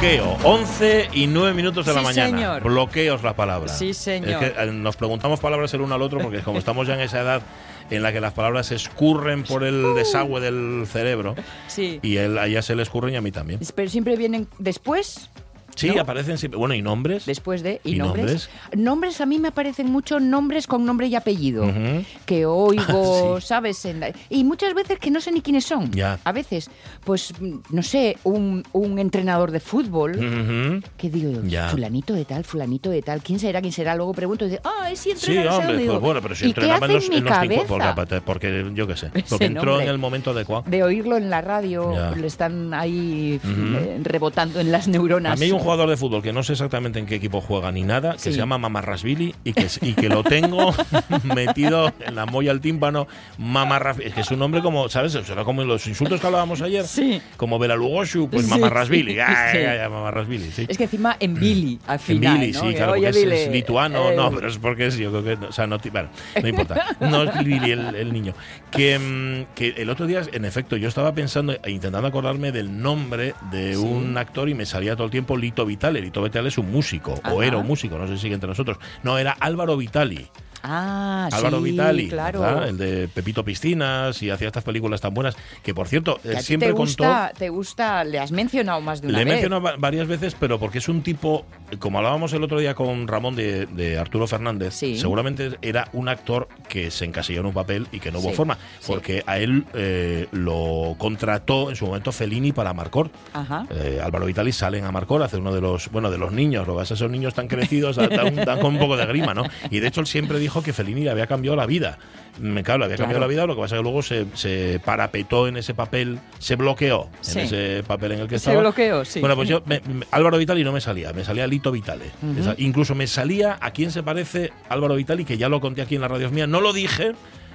Bloqueo, 11 y 9 minutos de la mañana. señor. Bloqueos la palabra. Sí, señor. Es que eh, nos preguntamos palabras el uno al otro porque como estamos ya en esa edad en la que las palabras se escurren por el desagüe del cerebro Sí. y él, a ella se le escurren y a mí también. Pero siempre vienen después, Sí, ¿no? aparecen siempre. Bueno, ¿y nombres? después de. ¿Y, ¿Y nombres? nombres? a mí me aparecen mucho nombres con nombre y apellido. Que oigo, Sí. ¿sabes? En la- y muchas veces que no sé ni quiénes son. Ya. A veces, pues, no sé, un, un entrenador de fútbol. Ujú. que digo, Ya. fulanito de tal, fulanito de tal, ¿quién será? ¿Quién será? Luego pregunto y dice, ah, ese Sí, entrenador. hombre, Digo, pues bueno, pero si ¿y qué entrenaba en los, en los cabeza? porque, porque yo qué sé, porque entró nombre. en el momento adecuado. De oírlo en la radio, Ya. le están ahí eh, rebotando en las neuronas. A mí un jugador de fútbol que no sé exactamente en qué equipo juega ni nada, que Sí. se llama Mamarrasvili y que, y que lo tengo metido en la molla al tímpano. Mamarrasvili. Es que es un nombre como, ¿sabes? Sea, como los insultos que hablábamos ayer. Sí. Como Bela Lugoshu, pues Sí, Mamarrasvili. ya, Mamarrasvili, sí. Es que encima en Billy, al En final. Billy, ¿no? sí, claro, "Oye, porque es, es lituano, eh, no, pero es porque es, yo creo que, no, o sea, no, bueno, no importa, no es Billy el, el niño. Que, mm, que el otro día, en efecto, yo estaba pensando e intentando acordarme del nombre de un actor y me salía todo el tiempo Lito Vitale es un músico, o era un músico, no sé si sigue entre nosotros. No, era Álvaro Vitali. Ah, Álvaro sí, Vitali, claro. el de Pepito Piscinas y hhacía estas películas tan buenas que, por cierto, ti siempre te contó... gusta, te gusta, le has mencionado más de una Le he vez. mencionado va- varias veces, pero porque es un tipo, como hablábamos el otro día con Ramón de, de Arturo Fernández, Sí. seguramente era un actor que se encasilló en un papel y que no hubo Sí, forma, porque a él eh, lo contrató en su momento Fellini para Marcor. Eh, Álvaro Vitali salen a Marcor, hace uno de los, bueno, de los niños, lo que esos niños tan crecidos dan con un poco de grima, ¿no? Y de hecho él siempre dijo que Fellini le había cambiado la vida. Me claro, le había cambiado Claro. la vida, lo que pasa es que luego se, se parapetó en ese papel, se bloqueó Sí. en ese papel en el que Se estaba. bloqueó, sí. Bueno, pues yo, me- me- Álvaro Vitali no me salía, me salía Lito Vitale. Ujú. Esa- incluso me salía a quién se parece Álvaro Vitali, que ya lo conté aquí en la radio mía. No lo dije,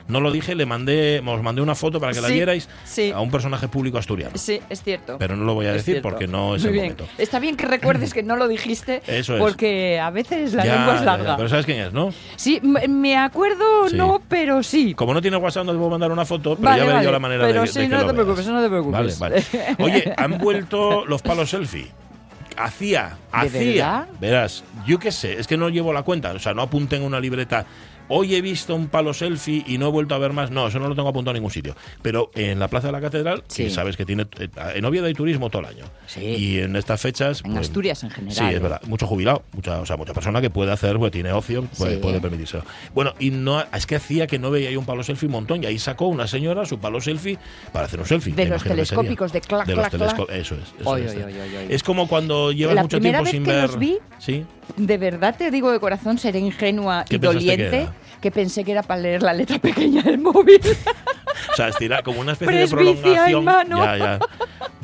no lo dije, le mandé, os mandé una foto para que la Sí, vierais sí. a un personaje público asturiano. Sí, es cierto. Pero no lo voy a Es decir cierto. porque no es Muy el bien. momento. Está bien que recuerdes que no lo dijiste. Eso es. Porque a veces la Ya, lengua es larga. ya, pero ¿sabes quién es, no? Sí, me acuerdo, Sí. no, pero sí. Como no tiene WhatsApp, no te puedo mandar una foto, pero Vale, ya veré vale. yo la manera Pero de, sí, de que no lo te preocupes, no te preocupes. Vale, vale. Oye, han vuelto los palos selfie. Hacía, ¿De hacía. Verás, yo qué sé, es que no llevo la cuenta, o sea, no apunté en una libreta. Hoy he visto un palo selfie y no he vuelto a ver más. No, eso no lo tengo apuntado en ningún sitio. Pero en la Plaza de la Catedral, que sabes que tiene. eh, En Oviedo hay turismo todo el año. Sí. Y en estas fechas. En pues, Asturias en general. Sí, es ¿eh? verdad. Mucho jubilado, mucha, o sea, mucha persona que puede hacer, pues tiene ocio, puede, Sí. puede permitírselo. Bueno, y no es que hacía que no veía ahí un palo selfie un montón, y ahí sacó una señora su palo selfie para hacer un selfie. De los telescópicos de clac, De los clac, clac. telesco- Eso es. eso Oy, es. oy. Es como cuando llevas La mucho tiempo vez sin que ver. los vi, Sí. De verdad te digo de corazón, seré ingenua ¿Qué y que doliente, que pensé que era para leer la letra pequeña del móvil. O sea, estira como una especie de Presbicia prolongación. mano. Ya, ya.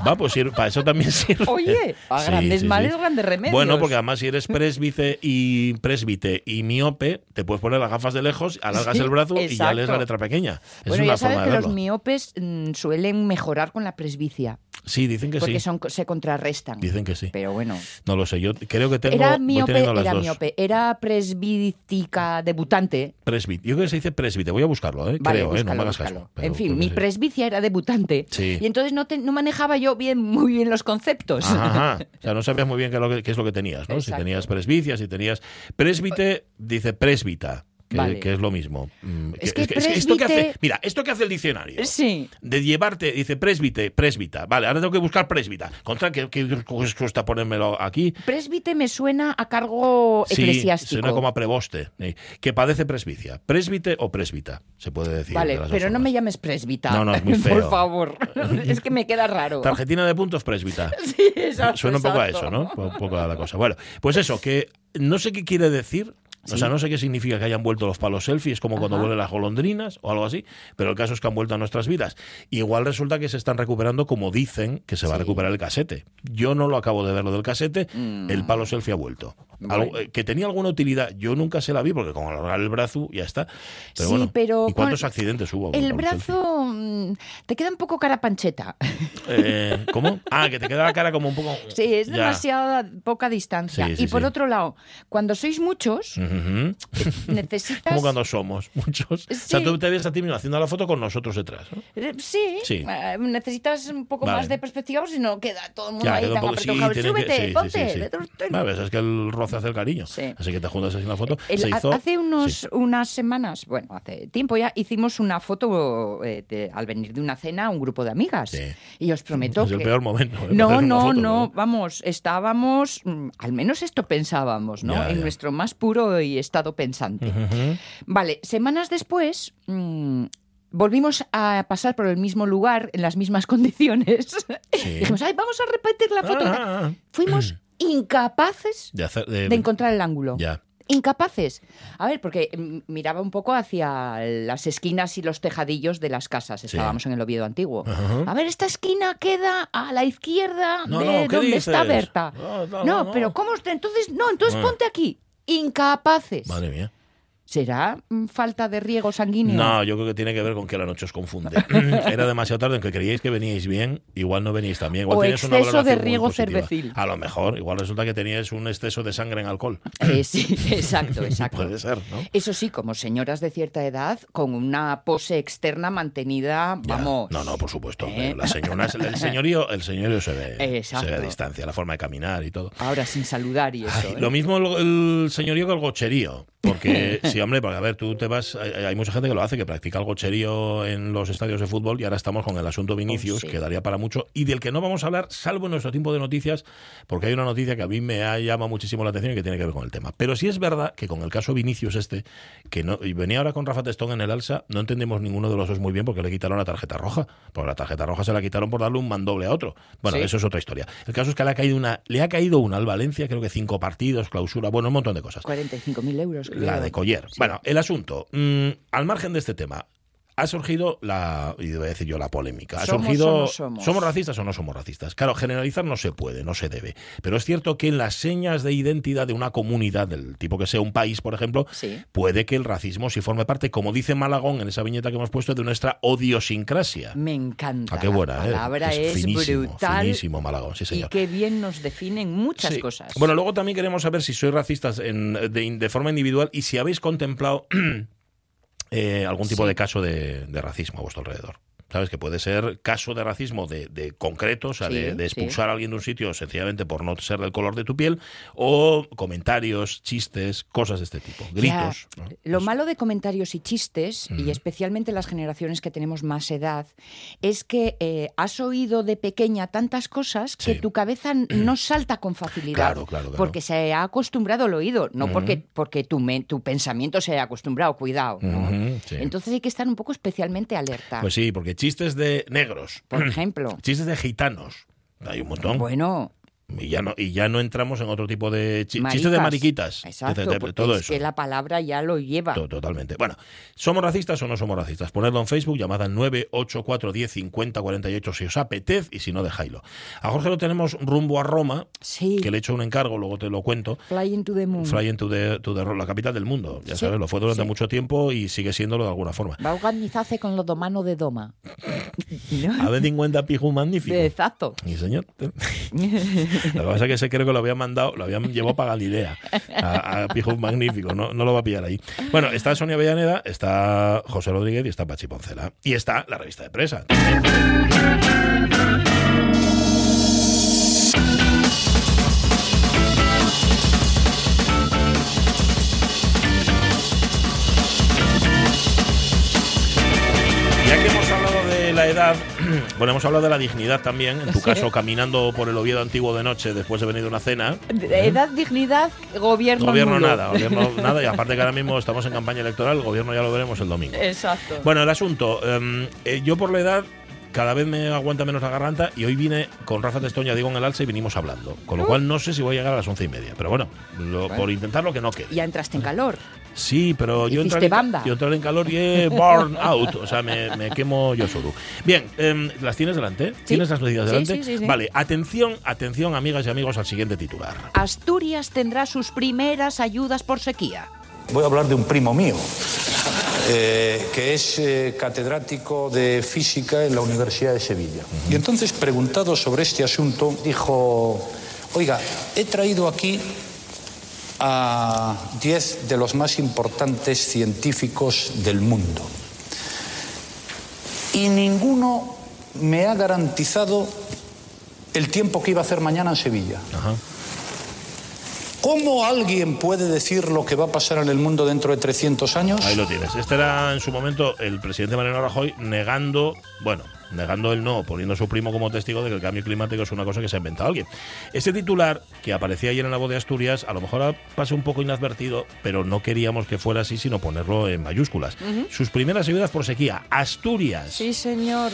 Va, pues para eso también sirve. Oye, a grandes sí, sí. males, grandes remedios. Bueno, porque además si eres presbite y presbite y miope, te puedes poner las gafas de lejos, alargas el brazo y ya lees la letra pequeña. Es Bueno, una ya sabes forma que de los verlo. miopes mm, suelen mejorar con la presbicia, Sí, dicen que porque sí. son, se contrarrestan. Dicen que sí. Pero bueno, No lo sé, yo creo que tengo era voy miope, teniendo las era dos. miope, era presbítica debutante. Presbite. Yo creo que se dice presbite. Voy a buscarlo, ¿eh? Vale, creo, ¿eh? No me búscalo, hagas búscalo. caso. en fin, mi sí. presbicia era debutante. Sí. Y entonces no, te- no manejaba yo bien, muy bien los conceptos. Ajá, ajá. O sea, no sabías muy bien qué es lo que, tenías, ¿no? Si Exacto. tenías presbicia, si tenías. Presbite, dice presbita, que, Vale. que es lo mismo. Mm, Es que esto que hace. Mira, esto que hace el diccionario. Sí. De llevarte, dice presbite, presbita. Vale, ahora tengo que buscar presbita. Contra que, que cuesta ponérmelo aquí. Presbite me suena a cargo Sí, eclesiástico. suena como a preboste. eh, Que padece presbicia. Presbite o presbita, se puede decir. Vale, de pero no me llames presbita. No, no, es muy Por feo. favor. es que me queda raro. Tarjetina de puntos presbita. Sí, exacto, Suena un poco a eso, ¿no? Un poco a la cosa. Bueno, pues eso, que no sé qué quiere decir. O sea, no sé qué significa que hayan vuelto los palos selfie, es como cuando vuelven las golondrinas o algo así, pero el caso es que han vuelto a nuestras vidas. Igual resulta que se están recuperando como dicen que se va a recuperar el casete. Yo no lo acabo de ver lo del casete, Mm. el palo selfie ha vuelto. Algo, eh, que tenía alguna utilidad. Yo nunca se la vi porque con alargar el brazo ya está. Pero Sí, bueno, pero ¿y cuántos accidentes hubo? El brazo mm, te queda un poco cara pancheta. Eh, ¿Cómo? Ah, que te queda la cara como un poco. Sí, es demasiada poca distancia. Sí, sí, y por otro lado, cuando sois muchos, Ujú. necesitas... Como cuando somos muchos. O sea, tú te ves a ti mismo haciendo la foto con nosotros detrás. ¿no? Eh, Sí, Sí. eh, necesitas un poco Vale. más de perspectiva, si no queda todo el mundo Ya, ahí tan poco- sí, apretujado. que- Súbete, sí, sí, ponte. Vale, es que el roce hace el cariño. Sí. Así que te juntas así en la foto. El- se ha- hizo. hace unos, sí. unas semanas, bueno, hace tiempo ya, hicimos una foto eh, de- al venir de una cena a un grupo de amigas. Sí. Y os prometo Es que... el peor momento. ¿eh? No, hacer una no, foto, no, vamos, estábamos, mm, al menos esto pensábamos, ¿no? Ya, en ya. nuestro más puro y estado pensante. Vale, semanas después mm, volvimos a pasar por el mismo lugar, en las mismas condiciones. Sí. Dijimos, ay, vamos a repetir la foto. Ah, ah, ah. Fuimos incapaces De hacer- de- de encontrar el ángulo. Ya. Incapaces. A ver, porque miraba un poco hacia las esquinas y los tejadillos de las casas. Estábamos en el Oviedo antiguo. A ver, esta esquina queda a la izquierda No, de no, ¿qué donde está? Berta. No, no, No, no. pero ¿cómo? Entonces, no, entonces ponte aquí. Incapaces. Madre mía. ¿Será mm, falta de riego sanguíneo? No, yo creo que tiene que ver con que la noche os confunde. Era demasiado tarde, aunque creíais que veníais bien, igual no veníais tan bien. Igual O una exceso de riego cervecil. A lo mejor, igual resulta que teníais un exceso de sangre en alcohol. Eh, sí, exacto, exacto. Puede ser, ¿no? Eso sí, como señoras de cierta edad, con una pose externa mantenida, Ya. vamos. No, no, por supuesto. ¿Eh? Las señoras, el señorío, el señorío se ve, Exacto. se ve a distancia, la forma de caminar y todo. Ahora sin saludar y eso. Ay, ¿eh? Lo mismo el, el señorío que el gocherío. Porque, sí, hombre, porque a ver, tú te vas. Hay, mucha gente que lo hace, que practica el gocherío en los estadios de fútbol y ahora estamos con el asunto Vinicius, Oh, sí. que daría para mucho y del que no vamos a hablar, salvo en nuestro tiempo de noticias, porque hay una noticia que a mí me ha llama muchísimo la atención y que tiene que ver con el tema. Pero sí es verdad que con el caso Vinicius este, que no, y venía ahora con Rafa Testón en el alza, no entendemos ninguno de los dos muy bien porque le quitaron la tarjeta roja. Porque la tarjeta roja se la quitaron por darle un mandoble a otro. Bueno, Sí. eso es otra historia. El caso es que le ha caído una, le ha caído una al Valencia, creo que cinco partidos, clausura, bueno, un montón de cosas. 45.000 euros. La de Collier. Sí. Bueno, el asunto. mm, al margen de este tema, ha surgido la, y voy a decir yo, la polémica. Ha ¿Somos surgido. somos? racistas o no somos racistas? Claro, generalizar no se puede, no se debe. Pero es cierto que en las señas de identidad de una comunidad, del tipo que sea un país, por ejemplo, Sí. puede que el racismo sí forme parte, como dice Malagón en esa viñeta que hemos puesto, de nuestra odiosincrasia. Me encanta. Ah, qué buena, la ¿eh? palabra es, finísimo, brutal. finísimo Malagón, sí, y señor. qué bien nos definen muchas Sí. cosas. Bueno, luego también queremos saber si sois racistas en- de, de forma individual y si habéis contemplado eh, algún tipo Sí. de caso de, de racismo a vuestro alrededor. ¿Sabes? Que puede ser caso de racismo de, de concreto, o sea, Sí, de, de sí. expulsar a alguien de un sitio sencillamente por no ser del color de tu piel, o comentarios, chistes, cosas de este tipo, gritos. Ya, ¿no? Lo Pues- malo de comentarios y chistes, y especialmente las generaciones que tenemos más edad, es que eh, has oído de pequeña tantas cosas que Sí. tu cabeza no salta con facilidad. Claro, claro, claro. Porque se ha acostumbrado al oído, no porque, porque tu, men- tu pensamiento se haya acostumbrado, cuidado. Entonces hay que estar un poco especialmente alerta. Pues sí, porque chistes de negros, Por ejemplo. chistes de gitanos, hay un montón. Bueno, Y ya no, y ya no entramos en otro tipo de maricas. chistes de mariquitas. Exacto, de- de- de- porque todo es eso. que la palabra ya lo lleva. To- Totalmente. Bueno, ¿somos racistas o no somos racistas? Ponedlo en Facebook, llamada 984105048 si os apetece y si no, dejáislo. A Jorge lo tenemos rumbo a Roma, Sí, que le he hecho un encargo, luego te lo cuento. Fly into the moon. Fly into the, to the la capital del mundo. Ya Sí, sabes, lo fue durante sí. mucho tiempo y sigue siéndolo de alguna forma. Va a organizarse con lo domano de Doma. ¿No? A ver, 50 piju magnífico. Exacto. Mi señor. Lo que pasa es que ese creo que lo había mandado, lo habían llevado para Galilea, a, a Pijo Magnífico, no, no lo va a pillar ahí. Bueno, está Sonia Avellaneda, está José Rodríguez y está Pachi Poncela. Y está la revista de presa. Edad, bueno, hemos hablado de la dignidad también, en tu Sí. caso caminando por el Oviedo antiguo de noche después de venir de una cena. Edad, dignidad, gobierno. Gobierno nulo. nada, gobierno nada, y aparte que ahora mismo estamos en campaña electoral, el gobierno ya lo veremos el domingo. Exacto. Bueno, el asunto, em, eh, yo por la edad cada vez me aguanta menos la garganta y hoy vine con Rafa Testoña, digo en el alza y vinimos hablando. Con lo cual no sé si voy a llegar a las once y media, pero bueno, lo- Bueno. por intentar lo que no quede. Ya entraste en calor. Sí, pero yo entraré, banda. yo entraré en calor y he burn out. O sea, me, me quemo yo solo. Bien, em, ¿las tienes delante? ¿Tienes las noticias Sí, delante? sí, sí, sí. Vale, atención, atención, amigas y amigos, al siguiente titular. Asturias tendrá sus primeras ayudas por sequía. Voy a hablar de un primo mío, eh, que es eh, catedrático de física en la Universidad de Sevilla. Y entonces, preguntado sobre este asunto, dijo, oiga, he traído aquí a 10 de los más importantes científicos del mundo. Y ninguno me ha garantizado el tiempo que iba a hacer mañana en Sevilla. Ajá. ¿Cómo alguien puede decir lo que va a pasar en el mundo dentro de 300 años? Ahí lo tienes. Este era en su momento el presidente Mariano Rajoy negando, bueno, negando el no, poniendo a su primo como testigo de que el cambio climático es una cosa que se ha inventado alguien. Este titular que aparecía ayer en la voz de Asturias, a lo mejor pasa un poco inadvertido, pero no queríamos que fuera así, sino ponerlo en mayúsculas. Sus primeras ayudas por sequía, Asturias. Sí, señor.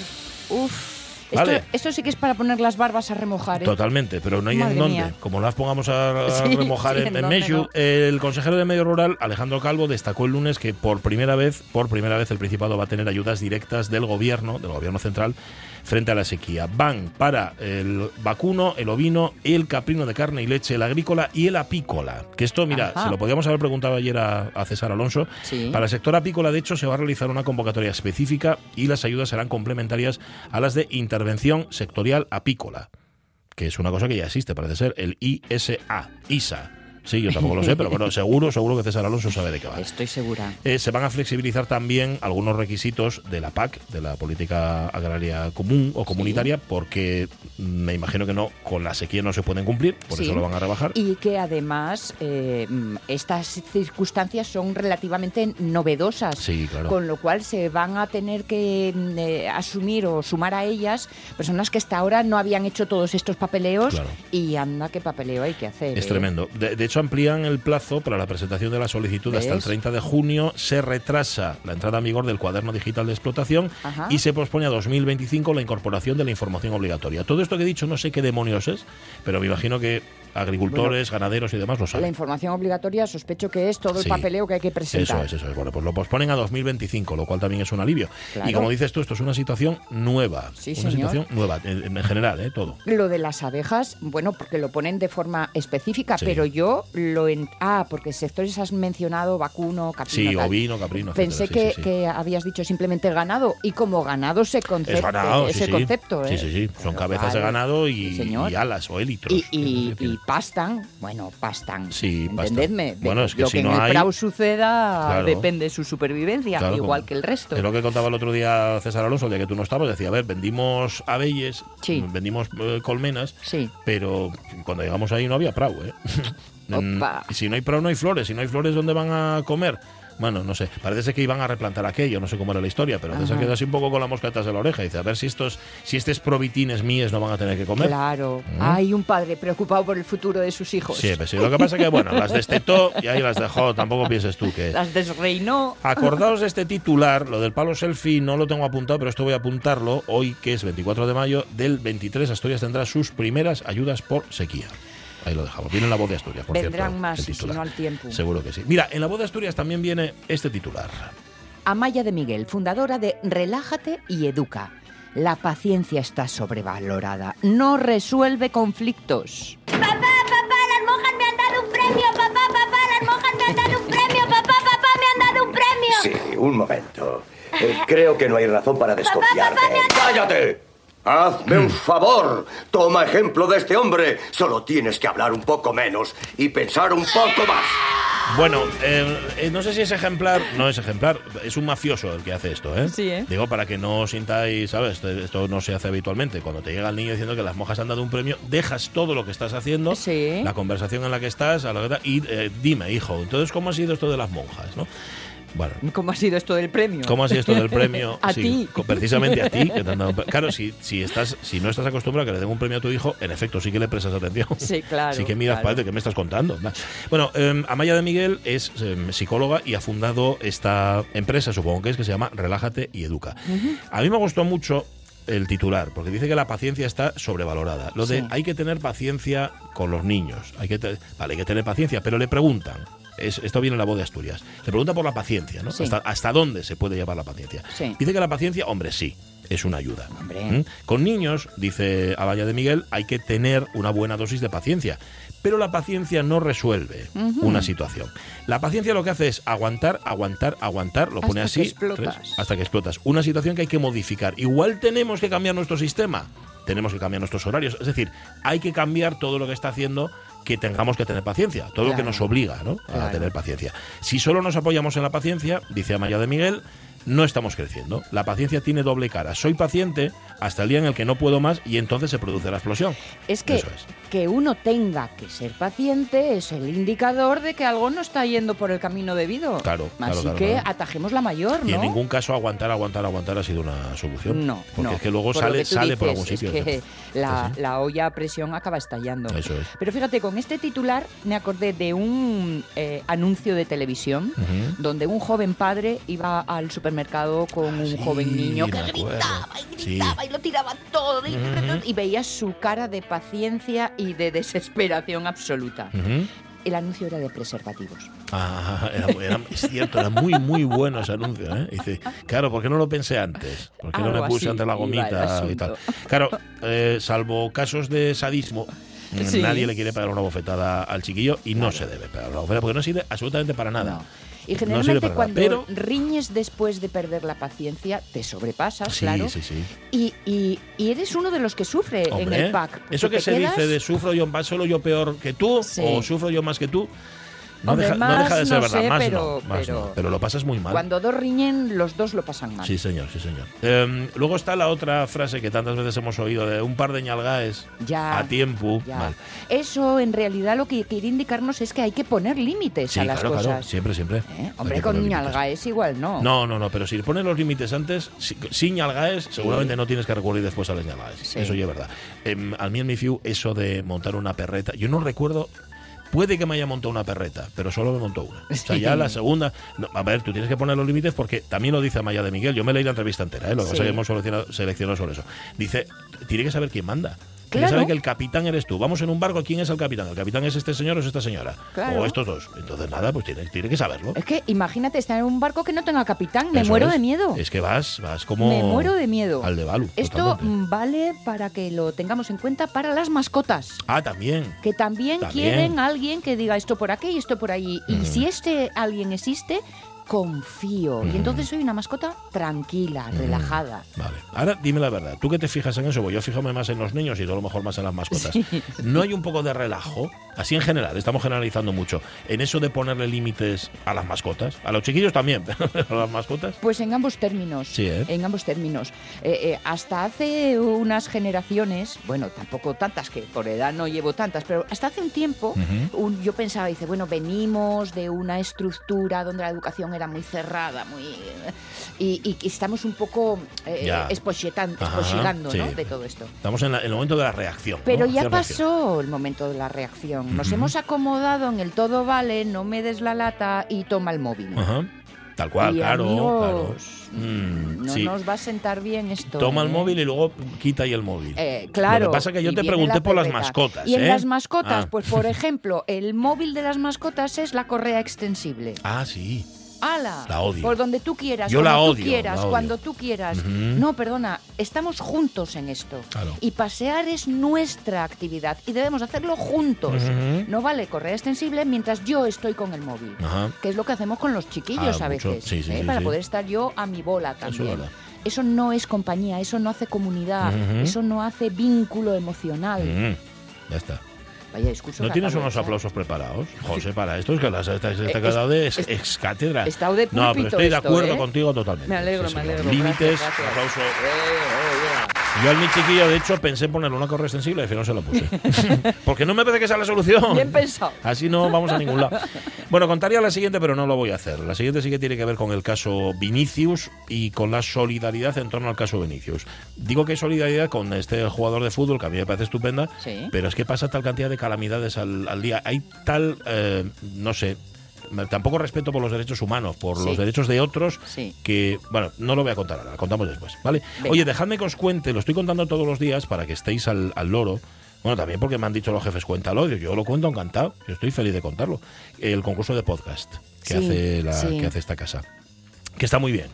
Uf. Esto, Vale. esto sí que es para poner las barbas a remojar. ¿eh? Totalmente, pero no hay Madre en dónde. mía. Como las pongamos a, Sí, remojar sí, en, en no. el consejero de Medio Rural, Alejandro Calvo, destacó el lunes que por primera vez, por primera vez el Principado va a tener ayudas directas del gobierno, del gobierno central, frente a la sequía. Van para el vacuno, el ovino, el caprino de carne y leche, el agrícola y el apícola. Que esto, mira, Ajá. se lo podíamos haber preguntado ayer a, a César Alonso. Sí. Para el sector apícola, de hecho, se va a realizar una convocatoria específica y las ayudas serán complementarias a las de intervención sectorial apícola que es una cosa que ya existe, parece ser, el ISA, ISA. Sí, yo tampoco lo sé, pero bueno, seguro, seguro que César Alonso sabe de qué va. Estoy segura. Eh, se van a flexibilizar también algunos requisitos de la PAC, de la Política Agraria Común o Comunitaria, porque me imagino que no, con la sequía no se pueden cumplir, por Sí. eso lo van a rebajar. Y que además eh, estas circunstancias son relativamente novedosas. Sí, claro. Con lo cual se van a tener que mm, eh, asumir o sumar a ellas personas que hasta ahora no habían hecho todos estos papeleos. Claro. Y anda, qué papeleo hay que hacer. Es tremendo. De, de hecho, amplían el plazo para la presentación de la solicitud hasta el ¿Ves? 30 de junio. Se retrasa la entrada en vigor del cuaderno digital de explotación Ajá. y se pospone a 2025 la incorporación de la información obligatoria. Todo esto que he dicho no sé qué demonios es, pero me imagino que agricultores, ganaderos y demás lo La saben. información obligatoria sospecho que es todo Sí. el papeleo que hay que presentar. Eso es, eso es. Bueno, pues lo posponen a 2025, lo cual también es un alivio. Claro. Y como dices tú, esto es una situación nueva. Sí, una señor. situación nueva, en, en general, ¿eh? todo. Lo de las abejas, bueno, porque lo ponen de forma específica, Sí. pero yo lo en... Ah, porque sectores has mencionado vacuno, caprino, Sí, tal. ovino, caprino, Pensé etcétera. Que, habías dicho simplemente ganado y como ganado se concepto, Es ganado, ese sí, sí. concepto, ¿eh? Sí, sí, sí. Son Pero cabezas de ganado y, alas o élitros. Y pastan, bueno, pastan. Sí, pastan. Entendedme. de Bueno, es que lo si que no en el hay- Prau suceda Claro. depende de su supervivencia, Claro, igual como- que el resto. Es lo que contaba el otro día César Alonso, el día que tú no estabas. Decía, a ver, vendimos abelles, Sí. vendimos eh, colmenas, Sí. pero cuando llegamos ahí no había prau, ¿eh? Opa. si no hay prau, no hay flores. Si no hay flores, ¿dónde van a comer? Bueno, no sé. Parece ser que iban a replantar aquello, no sé cómo era la historia, pero Ajá. queda así un poco con la mosca atrás de la oreja. Dice, a ver si estos, si estos probitines míes no van a tener que comer. Claro. Mm. Hay un padre preocupado por el futuro de sus hijos. Sí, pues sí. Lo que pasa es que, bueno, las destetó y ahí las dejó. Tampoco pienses tú que... Las desreinó. Acordaos de este titular, lo del palo selfie no lo tengo apuntado, pero esto voy a apuntarlo hoy, que es 24 de mayo del 23. Asturias tendrá sus primeras ayudas por sequía. Ahí lo dejamos. Viene en la voz de Asturias, por Vendrán cierto. más, si no al tiempo. Seguro que sí. Mira, en la voz de Asturias también viene este titular. Amaya de Miguel, fundadora de Relájate y Educa. La paciencia está sobrevalorada. No resuelve conflictos. Papá, papá, las monjas me han dado un premio. Papá, papá, las monjas me han dado un premio. Papá, papá, me han dado un premio. Sí, un momento. Eh, creo que no hay razón para desconfiar papá, de me él. ha- ¡Cállate! Hazme un favor. Toma ejemplo de este hombre. Solo tienes que hablar un poco menos y pensar un poco más. Bueno, eh, eh, no sé si es ejemplar, no es ejemplar, es un mafioso el que hace esto, ¿eh? Sí, ¿eh? Digo, para que no sintáis, ¿sabes? Esto, esto no se hace habitualmente. Cuando te llega el niño diciendo que las monjas han dado un premio, dejas todo lo que estás haciendo, Sí. la conversación en la que estás, a la verdad, y eh, dime, hijo, entonces, ¿cómo ha sido esto de las monjas, no? Bueno, ¿Cómo ha sido esto del premio? ¿Cómo ha sido esto del premio? A Sí, ti. Precisamente a ti. que te han dado claro, si, si, estás, si no estás acostumbrado a que le den un premio a tu hijo, en efecto, sí que le prestas atención. Sí, claro, Sí que miras claro. adelante, ¿qué me estás contando? Bueno, eh, Amaya de Miguel es eh, psicóloga y ha fundado esta empresa, supongo que es, que se llama Relájate y Educa. A mí me gustó mucho el titular, porque dice que la paciencia está sobrevalorada. Lo de Sí. hay que tener paciencia con los niños. Hay que te- vale, hay que tener paciencia, pero le preguntan. Es- esto viene en la voz de Asturias. Le pregunta por la paciencia, ¿no? Sí. Hasta, ¿Hasta dónde se puede llevar la paciencia? Sí. Dice que la paciencia, hombre, sí, es una ayuda. ¿Mm? Con niños, dice Abaya de Miguel, hay que tener una buena dosis de paciencia. Pero la paciencia no resuelve una situación. La paciencia lo que hace es aguantar, aguantar, aguantar, lo pone así, que explotas. tres, hasta que explotas. Una situación que hay que modificar. Igual tenemos que cambiar nuestro sistema, tenemos que cambiar nuestros horarios. Es decir, hay que cambiar todo lo que está haciendo que tengamos que tener paciencia, todo lo que nos obliga ¿no? a Claro. tener paciencia. Si solo nos apoyamos en la paciencia, dice Amaya de Miguel, no estamos creciendo. La paciencia tiene doble cara. Soy paciente hasta el día en el que no puedo más y entonces se produce la explosión. Es que, Eso es. Que uno tenga que ser paciente es el indicador de que algo no está yendo por el camino debido. Claro, Así claro, que claro. atajemos la mayor, ¿no? Y en ningún caso aguantar, aguantar, aguantar ha sido una solución. No, Porque no. es que luego Por sale, que sale por algún sitio. Es que la, sí. la olla a presión acaba estallando. Eso es. Pero fíjate, con este titular me acordé de un eh, anuncio de televisión donde un joven padre iba al supermercado con un Sí, joven niño que gritaba y Sí. gritaba y lo tiraba todo y, Ujú. y veías su cara de paciencia y de desesperación absoluta. El anuncio era de preservativos. Ah, era, era- es cierto, era muy, muy bueno ese anuncio. ¿eh? Dice, claro, ¿por qué no lo pensé antes? ¿Por qué no me puse así antes la gomita y tal? Claro, eh, salvo casos de sadismo, Sí. nadie le quiere pegar una bofetada al chiquillo y no se debe pegar una bofetada porque no sirve absolutamente para nada. No. Y No generalmente nada, cuando pero- riñes después de perder la paciencia, te sobrepasas, Sí, claro. sí, sí. Y, y- y eres uno de los que sufre en el pack. Eso que se quedas- dice de sufro yo más, solo yo peor que tú, o sufro yo más que tú, no, Hombre, deja, no deja de ser no verdad. sé, más pero- no, más pero- no. Pero lo pasas muy mal. Cuando dos riñen, los dos lo pasan mal. Sí, señor, sí, señor. Eh, luego está la otra frase que tantas veces hemos oído de un par de ñalgaes Ya. a tiempo. Ya. Mal. Eso en realidad lo que quiere indicarnos es que hay que poner límites Sí, a las claro, cosas. claro. Siempre, siempre. ¿Eh? Hombre, con ñalgaes igual no. No, no, no, pero si pones los límites antes, si- sin ñalgaes, seguramente no tienes que recurrir después a las ñalgaes. Sí. Eso ya es verdad. Em, al mí en mi fiu, eso de montar una perreta, yo no recuerdo. Puede que me haya montado una perreta, pero solo me montó una. O sea, Sí. ya la segunda. no, a ver, tú tienes que poner los límites porque también lo dice Amaya de Miguel. Yo me leí la entrevista entera, ¿eh? lo que pasa Sí. que hemos seleccionado sobre eso. Dice: tiene que saber quién manda. Claro. saber que el capitán eres tú. Vamos en un barco, ¿quién es el capitán? ¿El capitán es este señor o es esta señora? Claro. O estos dos. Entonces, nada, pues tiene, tiene que saberlo. Es que imagínate estar en un barco que no tenga capitán, me Eso muero es. de miedo. Es que vas, vas como. Me muero de miedo. Al de Balu. Esto totalmente. vale para que lo tengamos en cuenta para las mascotas. Ah, también. Que también, También. quieren a alguien que diga esto por aquí y esto por allí. Y si este alguien existe, confío. Y entonces soy una mascota tranquila, relajada. Vale. Ahora dime la verdad. Tú que te fijas en eso, pues yo fíjame más en los niños y tú a lo mejor más en las mascotas. ¿No hay un poco de relajo? Así en general, estamos generalizando mucho. En eso de ponerle límites a las mascotas. A los chiquillos también, pero a las mascotas. Pues en ambos términos. Sí, ¿eh? En ambos términos. Eh, eh, hasta hace unas generaciones, bueno, tampoco tantas, que por edad no llevo tantas, pero hasta hace un tiempo un- yo pensaba, dice, bueno, venimos de una estructura donde la educación era muy cerrada, muy y, y estamos un poco eh, Ajá, sí. ¿no? de todo esto. Estamos en, la- en el momento de la reacción. ¿no? Pero ya Hacer reacción. pasó el momento de la reacción. Nos hemos acomodado en el todo vale, no me des la lata y toma el móvil. Ajá. Tal cual, Y, claro, amigos, claro. Mm, No sí. nos va a sentar bien esto. Toma el ¿eh? móvil y luego quita ahí el móvil. Eh, claro. Lo que pasa es que yo te pregunté la por las mascotas. Y en ¿eh? las mascotas, Ah. pues por ejemplo, el móvil de las mascotas es la correa extensible. Ah, sí. ¡Hala! La odio. Por donde tú quieras, Yo tú quieras, la odio. cuando tú quieras. No, perdona, estamos juntos en esto. Claro. Y pasear es nuestra actividad y debemos hacerlo juntos. No vale correa extensible mientras yo estoy con el móvil. Que es lo que hacemos con los chiquillos Ah, a veces. Sí, sí, ¿eh? sí, Para poder estar yo a mi bola también. Eso no es compañía, eso no hace comunidad, eso no hace vínculo emocional. Ya está. Vaya discurso. ¿No tienes unos echar. aplausos preparados, José, para esto? Es que las esta, esta Eh, quedado de ex, es- ex cátedra. he estado de No, pero estoy de esto, acuerdo ¿eh? contigo totalmente. Me alegro, Sí, me alegro. Límites, Gracias, gracias. aplauso. Eh, oh, yeah. Yo al mi chiquillo, de hecho, pensé en ponerle una correa extensible y al final se lo puse. Porque no me parece que sea la solución. Bien pensado. Así no vamos a ningún lado. Bueno, contaría la siguiente, pero no lo voy a hacer. La siguiente sí que tiene que ver con el caso Vinicius y con la solidaridad en torno al caso Vinicius. Digo que hay solidaridad con este jugador de fútbol, que a mí me parece estupenda, Sí. pero es que pasa tal cantidad de calamidades al, al día. Hay tal, eh, no sé, tampoco respeto por los derechos humanos, por Sí. los derechos de otros, Sí. que, bueno, no lo voy a contar ahora, lo contamos después, ¿vale? Venga. Oye, dejadme que os cuente, lo estoy contando todos los días para que estéis al, al loro, Bueno, también porque me han dicho los jefes, cuéntalo. Yo, yo lo cuento encantado. Yo estoy feliz de contarlo. El concurso de podcast que, Sí, hace, la, sí. que hace esta casa. Que está muy bien.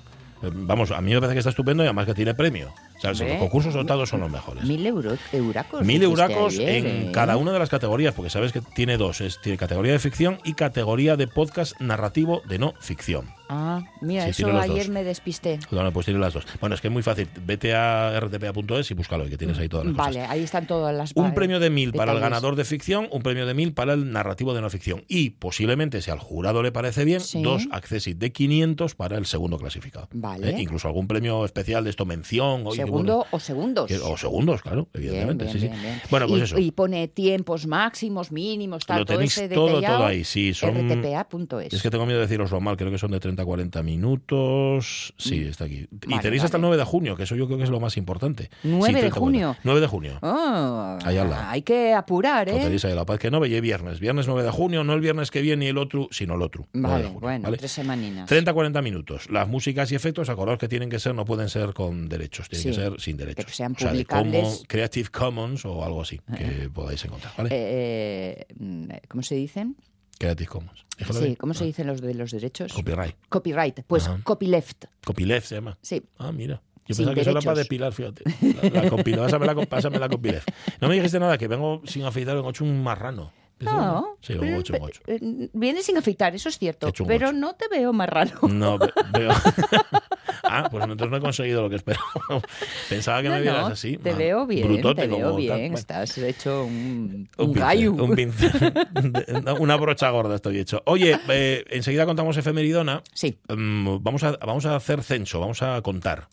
Eh, Vamos, a mí me parece que está estupendo y además que tiene premio. O sea, Hombre. los concursos soltados son los mejores. Mil euro, euracos. Mil euracos ayer, en ¿eh? cada una de las categorías, porque sabes que tiene dos. Es, tiene categoría de ficción y categoría de podcast narrativo de no ficción. Ah, mira, Sí, eso ayer dos. me despisté. Bueno, pues tiene las dos. Bueno, es que es muy fácil. Vete a rtpa.es y búscalo, que tienes ahí todas las cosas. Vale, ahí están todas las Un vale, premio de mil para el detalles. ganador de ficción, un premio de mil para el narrativo de no ficción. Y posiblemente, si al jurado le parece bien, Sí. dos accessit de 500 para el segundo clasificado. Vale. ¿Eh? Incluso algún premio especial de esto, mención. qué Segundo bueno. o segundos. O segundos, claro, evidentemente. bien, sí, sí. bien, bien. Bueno, pues y, eso. y pone tiempos máximos, mínimos, tal, Lo todo tenéis ese todo, detallado, todo ahí. Sí, son. rtpa.es. Es que tengo miedo de deciroslo mal, creo que son de 30 a 40 minutos. Sí, está aquí. y Mm. Vale, tenéis hasta el vale. 9 de junio, que eso yo creo que es lo más importante. 9 Sí, de 30, junio. 40. 9 de junio. Ah, Ahí lado. hay que apurar, ¿eh? tenéis ahí, la paz que no veía viernes. Viernes 9 de junio, no el viernes que viene y el otro, sino el otro. 9 de Vale, junio, bueno, ¿vale? tres semaninas. 30-40 minutos. Las músicas y efectos, acordaos que tienen que ser, no pueden ser con derechos, tienen que Sí, ser sin derechos. que sean O sea, de publicables. como Creative Commons o algo así que podáis encontrar, ¿vale? Eh, eh, ¿Cómo se dicen? Creative Commons. Sí. ¿cómo se Ah, dicen los de los derechos? Copyright. Copyright. Pues Ajá. copyleft. Copyleft se llama. Sí. Ah, mira. Yo Sin pensaba que eso era para derechos. depilar, fíjate. La, la. Pásame la, pásame la copyleft. No me dijiste nada, que vengo sin afeitar, vengo hecho un marrano. ¿Eso No, Sí, vengo pero- hecho un ocho. eh, viene sin afeitar, eso es cierto, pero no te veo más raro. No, ve- veo. ah, pues entonces no he conseguido lo que esperaba. Pensaba que No, me vieras no, así. Te veo bien, brutote te veo como bien. tal. Bueno, Estás hecho un, un gallo. un pincel. De- Una brocha gorda estoy hecho. Oye, eh, enseguida contamos efemeridona. Sí. Mm, vamos, a, vamos a hacer censo, vamos a contar.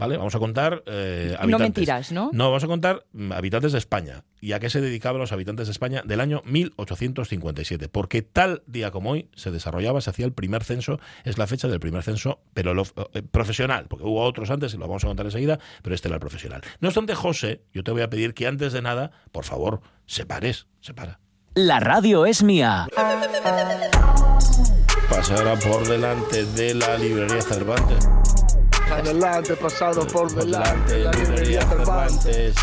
¿Vale? Vamos a contar eh, habitantes. No mentiras, ¿no? No, vamos a contar mm, habitantes de España. ¿Y a qué se dedicaban los habitantes de España del año 1857? Porque tal día como hoy se desarrollaba, se hacía el primer censo, es la fecha del primer censo, pero lo, eh, profesional, porque hubo otros antes y lo vamos a contar enseguida, pero este era el profesional. No obstante, José, yo te voy a pedir que antes de nada, por favor, separes, separa. La radio es mía. Pasará por delante de la librería Cervantes. Adelante, pasado por Por delante, la de la librería Cervantes.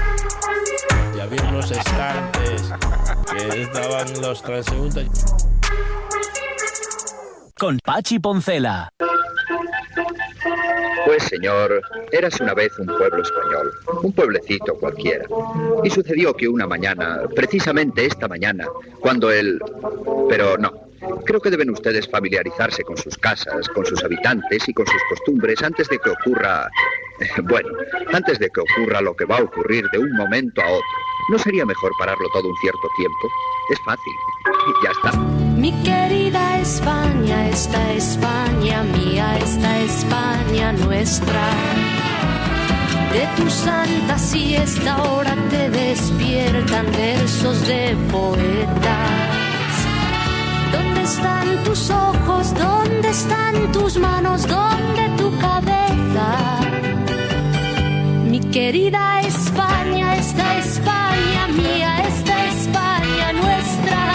Y había unos estantes que estaban los transeúntes. Con Pachi Poncela. Pues señor, érase una vez un pueblo español, un pueblecito cualquiera. Y sucedió que una mañana, precisamente esta mañana, cuando el... Pero no, creo que deben ustedes familiarizarse con sus casas, con sus habitantes y con sus costumbres antes de que ocurra... Bueno, antes de que ocurra lo que va a ocurrir de un momento a otro. ¿No sería mejor pararlo todo un cierto tiempo? Es fácil. Ya está. Mi querida España, esta España mía, esta España nuestra. De tu santa siesta ahora te despiertan versos de poetas. ¿Dónde están tus ojos? ¿Dónde están tus manos? ¿Dónde tu cabeza? Mi querida España, esta España mía, esta España nuestra.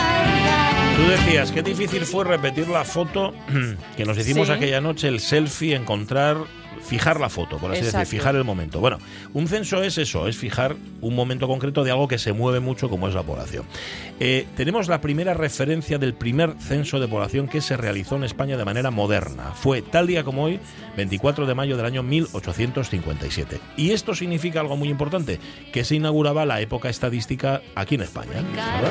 Tú decías, qué difícil fue repetir la foto que nos hicimos Sí. aquella noche, el selfie, encontrar, fijar la foto, por así Exacto. decir, fijar el momento. Bueno, un censo es eso, es fijar un momento concreto de algo que se mueve mucho como es la población. Eh, tenemos la primera referencia del primer censo de población que se realizó en España de manera moderna. Fue tal día como hoy, 24 de mayo del año 1857. Y esto significa algo muy importante, que se inauguraba la época estadística aquí en España. ¿verdad?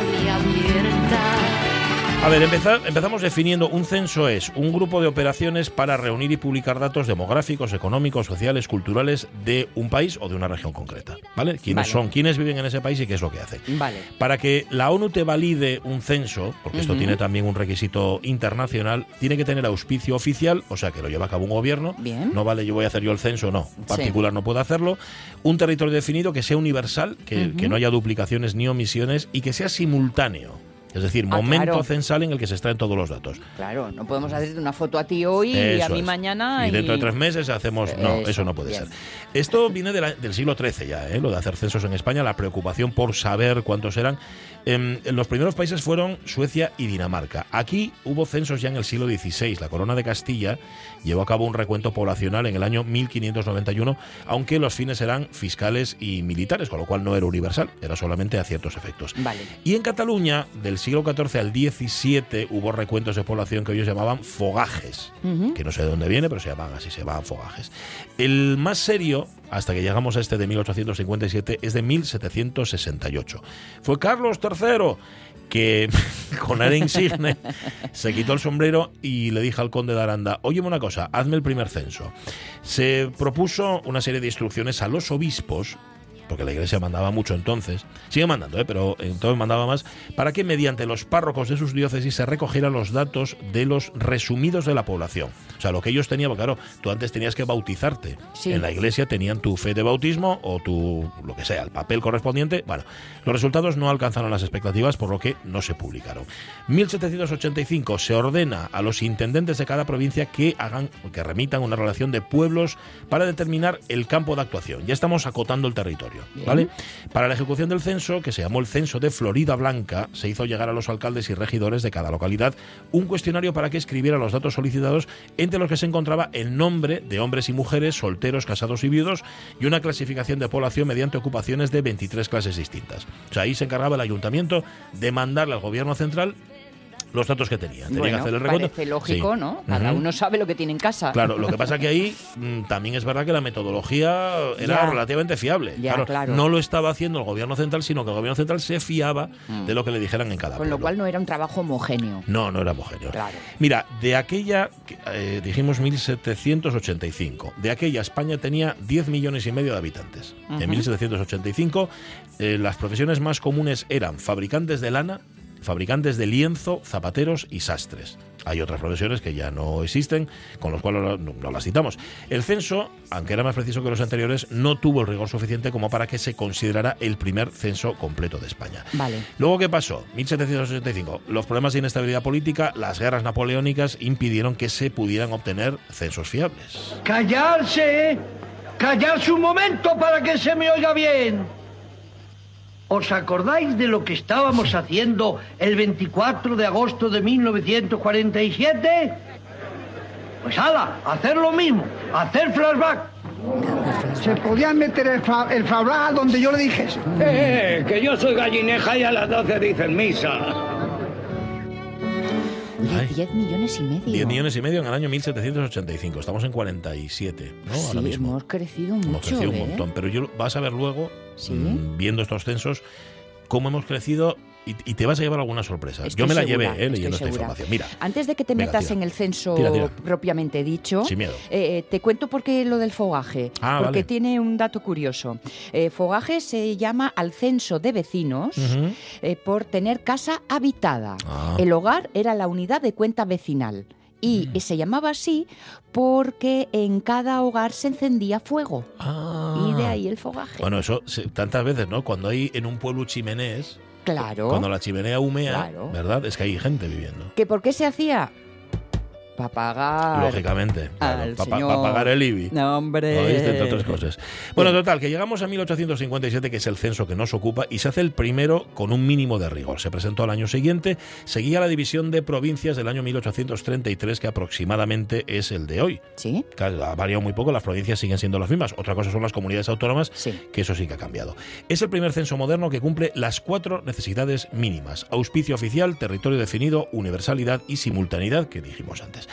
A ver, empeza- empezamos definiendo un censo es un grupo de operaciones para reunir y publicar datos demográficos, económicos, sociales, culturales de un país o de una región concreta. ¿Vale? ¿Quiénes Vale. son? ¿Quiénes viven en ese país y qué es lo que hacen? Vale. Para que la ONU te valide un censo, porque esto tiene también un requisito internacional, tiene que tener auspicio oficial, o sea que lo lleva a cabo un gobierno. Bien. No vale, yo voy a hacer yo el censo, no. Un particular no puede hacerlo. Un territorio definido que sea universal, que no haya duplicaciones ni omisiones y que sea simultáneo. Es decir, Ah, momento claro. censal en el que se extraen todos los datos. Claro, no podemos hacerte una foto a ti hoy y a mí es. mañana. Y dentro de tres meses hacemos. No, Eso, eso, no puede ser. Esto viene de la- del siglo XIII ya, ¿eh? lo de hacer censos en España, la preocupación por saber cuántos eran. Em, los primeros países fueron Suecia y Dinamarca. Aquí hubo censos ya en el siglo XVI. La corona de Castilla llevó a cabo un recuento poblacional en el año 1591, aunque los fines eran fiscales y militares, con lo cual no era universal, era solamente a ciertos efectos. Vale. Y en Cataluña, del siglo XIV al XVII, hubo recuentos de población que ellos llamaban fogajes, que no sé de dónde viene, pero se llamaban así, se llamaban fogajes. El más serio, hasta que llegamos a este de 1857, es de 1768. Fue Carlos III que con aire insigne se quitó el sombrero y le dijo al conde de Aranda, óyeme una cosa, hazme el primer censo. Se propuso una serie de instrucciones a los obispos porque la iglesia mandaba mucho entonces, sigue mandando, ¿eh? pero entonces mandaba más, para que mediante los párrocos de sus diócesis se recogieran los datos de los resumidos de la población. O sea, lo que ellos tenían, porque claro, tú antes tenías que bautizarte. Sí. En la iglesia tenían tu fe de bautismo o tu, lo que sea, el papel correspondiente. Bueno, los resultados no alcanzaron las expectativas, por lo que no se publicaron. 1785 se ordena a los intendentes de cada provincia que hagan, que remitan una relación de pueblos para determinar el campo de actuación. Ya estamos acotando el territorio, Para la ejecución del censo, que se llamó el Censo de Florida Blanca, se hizo llegar a los alcaldes y regidores de cada localidad un cuestionario para que escribieran los datos solicitados, entre los que se encontraba el nombre de hombres y mujeres, solteros, casados y viudos, y una clasificación de población mediante ocupaciones de 23 clases distintas. Ahí se encargaba el ayuntamiento de mandarle al gobierno central los datos que tenía. Tenía Bueno, que hacer el recuento. parece lógico, Sí. ¿no? Cada uno sabe lo que tiene en casa. Claro, lo que pasa que ahí mm, también es verdad que la metodología era Ya. relativamente fiable. Ya, claro. No lo estaba haciendo el gobierno central, sino que el gobierno central se fiaba de lo que le dijeran en cada Mm. Con lo cual no era un trabajo homogéneo. No, no era homogéneo. Claro. Mira, de aquella, que, eh, dijimos 1785, de aquella España tenía 10 millones y medio de habitantes. Ujú. En 1785 eh, las profesiones más comunes eran fabricantes de lana, fabricantes de lienzo, zapateros y sastres. Hay otras profesiones que ya no existen, con los cuales no, no las citamos. El censo, aunque era más preciso que los anteriores, no tuvo el rigor suficiente como para que se considerara el primer censo completo de España. Vale. Luego, ¿qué pasó? 1785. Los problemas de inestabilidad política, las guerras napoleónicas impidieron que se pudieran obtener censos fiables. Callarse, callarse un momento para que se me oiga bien. ¿Os acordáis de lo que estábamos haciendo el 24 de agosto de 1947? Pues ala, hacer lo mismo, hacer flashback. Se podían meter el, fa el donde yo le dije. Eh, que yo soy gallineja y a las 12 dicen misa. Oye, 10 millones y medio. 10 millones y medio en el año 1785. Estamos en 47, ¿no? Sí, Ahora mismo. hemos crecido mucho. Hemos crecido un ¿eh? montón. Pero yo vas a ver luego, Sí. mm, viendo estos censos, cómo hemos crecido y, te vas a llevar alguna sorpresa. Estoy yo me la segura, llevé eh, leyendo esta información. Mira, Antes de que te metas en el censo Tira, tira. propiamente dicho, Sin miedo. eh, te cuento por qué lo del fogaje. Ah, porque vale. tiene un dato curioso. Eh, fogaje se llama al censo de vecinos eh, por tener casa habitada. Ah. El hogar era la unidad de cuenta vecinal. Y Mm. se llamaba así porque en cada hogar se encendía fuego. Y de ahí el fogaje. Ah. Bueno, eso tantas veces, ¿no? Cuando hay en un pueblo chimenés, claro. cuando la chimenea humea, Claro. ¿verdad? Es que hay gente viviendo. ¿Que ¿Por qué se hacía? Para pagar. Lógicamente, al para señor. pagar el IBI. No, hombre. ¿Oíste? Entre otras cosas. Bueno, total, que llegamos a 1857, que es el censo que nos ocupa, y se hace el primero con un mínimo de rigor. Se presentó al año siguiente, seguía la división de provincias del año 1833, que aproximadamente es el de hoy. Sí. Que ha variado muy poco, las provincias siguen siendo las mismas. Otra cosa son las comunidades autónomas, que eso sí que ha cambiado. Es el primer censo moderno que cumple las cuatro necesidades mínimas. Auspicio oficial, territorio definido, universalidad y simultaneidad, que dijimos antes.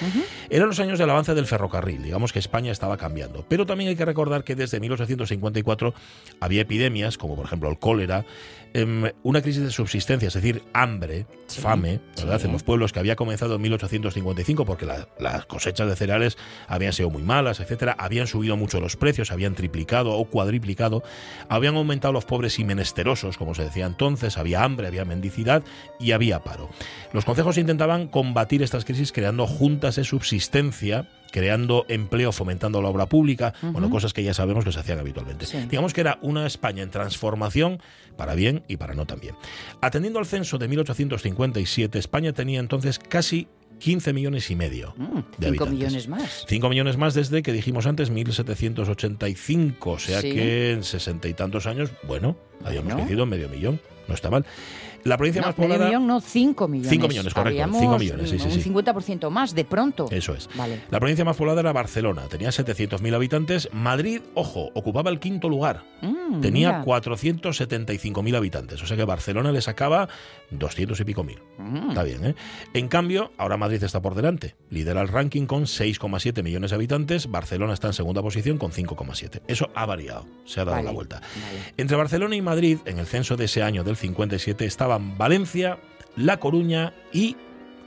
Eran los años del avance del ferrocarril, digamos que España estaba cambiando. Pero también hay que recordar que desde 1854 había epidemias, como por ejemplo el cólera, em, una crisis de subsistencia, es decir, hambre, fame, ¿verdad? sí. En los pueblos que había comenzado en 1855 porque la- las cosechas de cereales habían sido muy malas, etcétera, habían subido mucho los precios, habían triplicado o cuadriplicado, habían aumentado los pobres y menesterosos, como se decía entonces, había hambre, había mendicidad y había paro. Los consejos intentaban combatir estas crisis creando juntas juntas de subsistencia creando empleo, fomentando la obra pública, bueno, cosas que ya sabemos que se hacían habitualmente. Digamos que era una España en transformación para bien y para no tan bien. Atendiendo al censo de 1857, España tenía entonces casi 15 millones y medio de 5 habitantes. millones más. 5 millones más desde que dijimos antes, 1785, o sea Sí. que en sesenta y tantos años, bueno, habíamos Bueno. crecido medio millón, no está mal. La provincia No, más medio poblada... millón, no, 5 millones. Cinco millones, correcto, Habíamos cinco millones, sí, sí, un sí. 50% más, de pronto. Eso es. Vale. La provincia más poblada era Barcelona, tenía 700.000 habitantes. Madrid, ojo, ocupaba el quinto lugar. Mm, tenía mira. 475.000 habitantes. O sea que Barcelona le sacaba 200 y pico mil. Mm. Está bien, ¿eh? En cambio, ahora Madrid está por delante. Lidera el ranking con 6,7 millones de habitantes. Barcelona está en segunda posición con 5,7. Eso ha variado, se ha dado Vale, la vuelta. vale. Entre Barcelona y Madrid, en el censo de ese año del 57, estaban Valencia, La Coruña y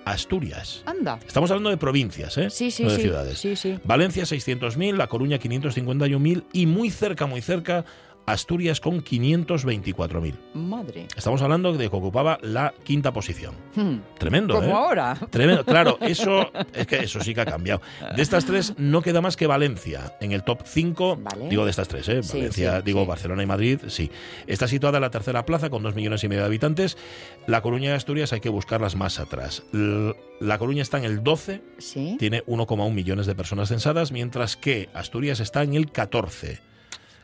Asturias. Anda. Estamos hablando de provincias, ¿eh? Sí, sí, no de sí. ciudades. Sí, sí. Valencia 600.000, La Coruña 551.000 y muy cerca, muy cerca, Asturias con 524.000. Madre. Estamos hablando de que ocupaba la quinta posición. Hmm. Tremendo, Como ¿eh? ahora. Tremendo, claro, eso es que eso sí que ha cambiado. De estas tres no queda más que Valencia en el top 5. Digo de estas tres, ¿eh? Sí, Valencia, sí, digo sí. Barcelona y Madrid, sí. Está situada en la tercera plaza con dos millones y medio de habitantes. La Coruña y Asturias hay que buscarlas más atrás. La Coruña está en el 12, Sí. tiene 1,1 millones de personas censadas, mientras que Asturias está en el 14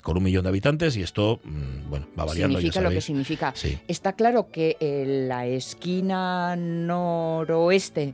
con un millón de habitantes y esto, mm, bueno, va variando. significa ya lo que significa. Sí. Está claro que eh, la esquina noroeste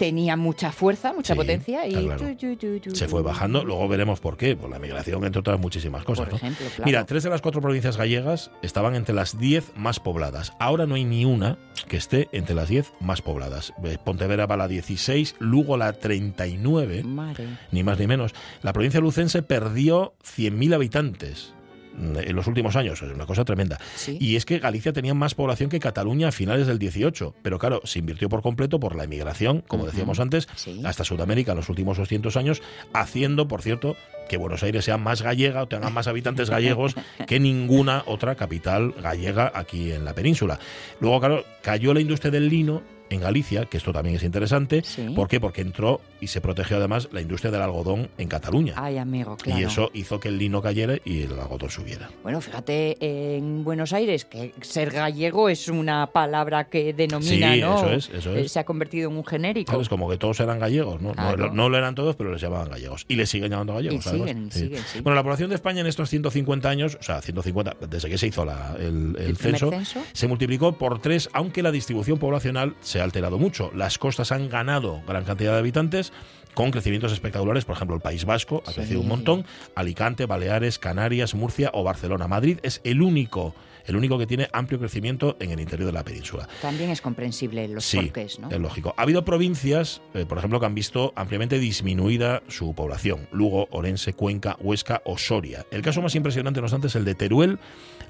tenía mucha fuerza, mucha Sí, potencia y está claro. tu, tu, tu, tu, Se fue bajando, luego veremos por qué, por la migración, entre otras muchísimas cosas. Por ¿no? ejemplo, claro. Mira, tres de las cuatro provincias gallegas estaban entre las diez más pobladas. Ahora no hay ni una que esté entre las diez más pobladas. Eh, Pontevedra va a la 16, Lugo la 39, Madre. ni más ni menos. La provincia lucense perdió 100.000 habitantes en los últimos años, es una cosa tremenda. Sí. Y es que Galicia tenía más población que Cataluña a finales del 18, pero claro, se invirtió por completo por la emigración, como decíamos antes, hasta Sudamérica en los últimos 200 años, haciendo, por cierto, que Buenos Aires sea más gallega o tenga más habitantes gallegos que ninguna otra capital gallega aquí en la península. Luego, claro, cayó la industria del lino en Galicia, que esto también es interesante. ¿Por qué? Porque entró y se protegió además la industria del algodón en Cataluña. Ay, amigo, claro. Y eso hizo que el lino cayera y el algodón subiera. Bueno, fíjate en Buenos Aires que ser gallego es una palabra que denomina, Sí, ¿no? eso es, eso es. Eh, Se ha convertido en un genérico. ¿Sabes? Como que todos eran gallegos, ¿no? Claro. No, no lo eran todos, pero les llamaban gallegos. Y les siguen llamando gallegos. Y siguen, Sí. siguen, sí. Bueno, la población de España en estos 150 años, o sea, 150, desde que se hizo la- el, el ¿El primer censo, censo? se multiplicó por tres, aunque la distribución poblacional se ha alterado mucho. Las costas han ganado gran cantidad de habitantes con crecimientos espectaculares, por ejemplo, el País Vasco ha Sí. crecido un montón, Alicante, Baleares, Canarias, Murcia o Barcelona. Madrid es el único, el único que tiene amplio crecimiento en el interior de la península. También es comprensible los Sí, porqués, ¿no? es lógico. Ha habido provincias, eh, por ejemplo, que han visto ampliamente disminuida su población. Lugo, Orense, Cuenca, Huesca o Soria. El caso más impresionante, no obstante, es el de Teruel.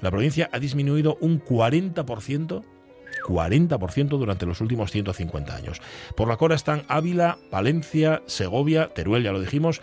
La provincia ha disminuido un 40%. 40% durante los últimos 150 años. Por la cora están Ávila, Palencia, Segovia, Teruel, ya lo dijimos,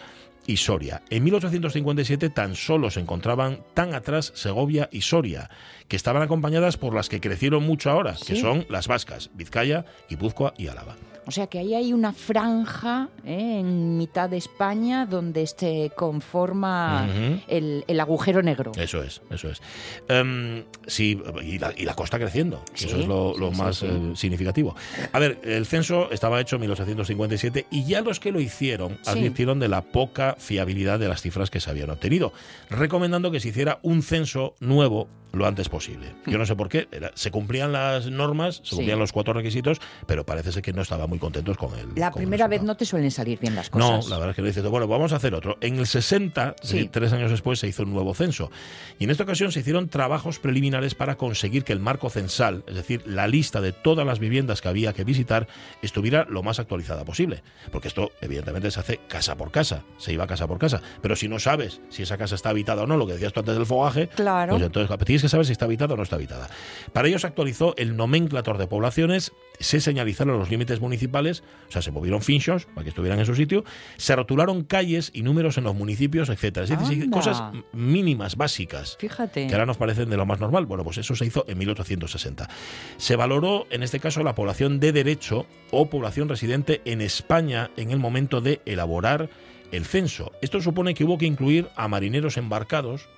y Soria. En 1857 tan solo se encontraban tan atrás Segovia y Soria, que estaban acompañadas por las que crecieron mucho ahora, que son las vascas, Vizcaya, Guipúzcoa y Álava. O sea que ahí hay una franja ¿eh? en mitad de España donde se conforma el, el agujero negro. Eso es, eso es. Em, sí, y la, y la costa creciendo. Sí, eso es lo, sí, lo sí, más sí. eh, significativo. A ver, el censo estaba hecho en 1857 y ya los que lo hicieron advirtieron de la poca fiabilidad de las cifras que se habían obtenido, recomendando que se hiciera un censo nuevo lo antes posible. Yo no sé por qué, era- se cumplían las normas, se Hmm. Sí. cumplían los cuatro requisitos, pero parece ser que no estaban muy contentos con el, La con el primera vez no te suelen salir bien las no, cosas. la verdad es que no dices, bueno, vamos a hacer otro. En el 60, es Sí. decir, tres años después, se hizo un nuevo censo. Y en esta ocasión se hicieron trabajos preliminares para conseguir que el marco censal, es decir, la lista de todas las viviendas que había que visitar, estuviera lo más actualizada posible. Porque esto, evidentemente, se hace casa por casa. Se iba casa por casa. Pero si no sabes si esa casa está habitada o no, lo que decías tú antes del fogaje, Claro. pues entonces tienes que se sabe si está habitada o no está habitada. Para ello se actualizó el nomenclator de poblaciones, se señalizaron los límites municipales, o sea, se movieron finchos para que estuvieran en su sitio, se rotularon calles y números en los municipios, etcétera. Es decir, Anda. cosas mínimas, básicas. Fíjate. Que ahora nos parecen de lo más normal. Bueno, pues eso se hizo en 1860. Se valoró, en este caso, la población de derecho o población residente en España en el momento de elaborar el censo. Esto supone que hubo que incluir a marineros embarcados,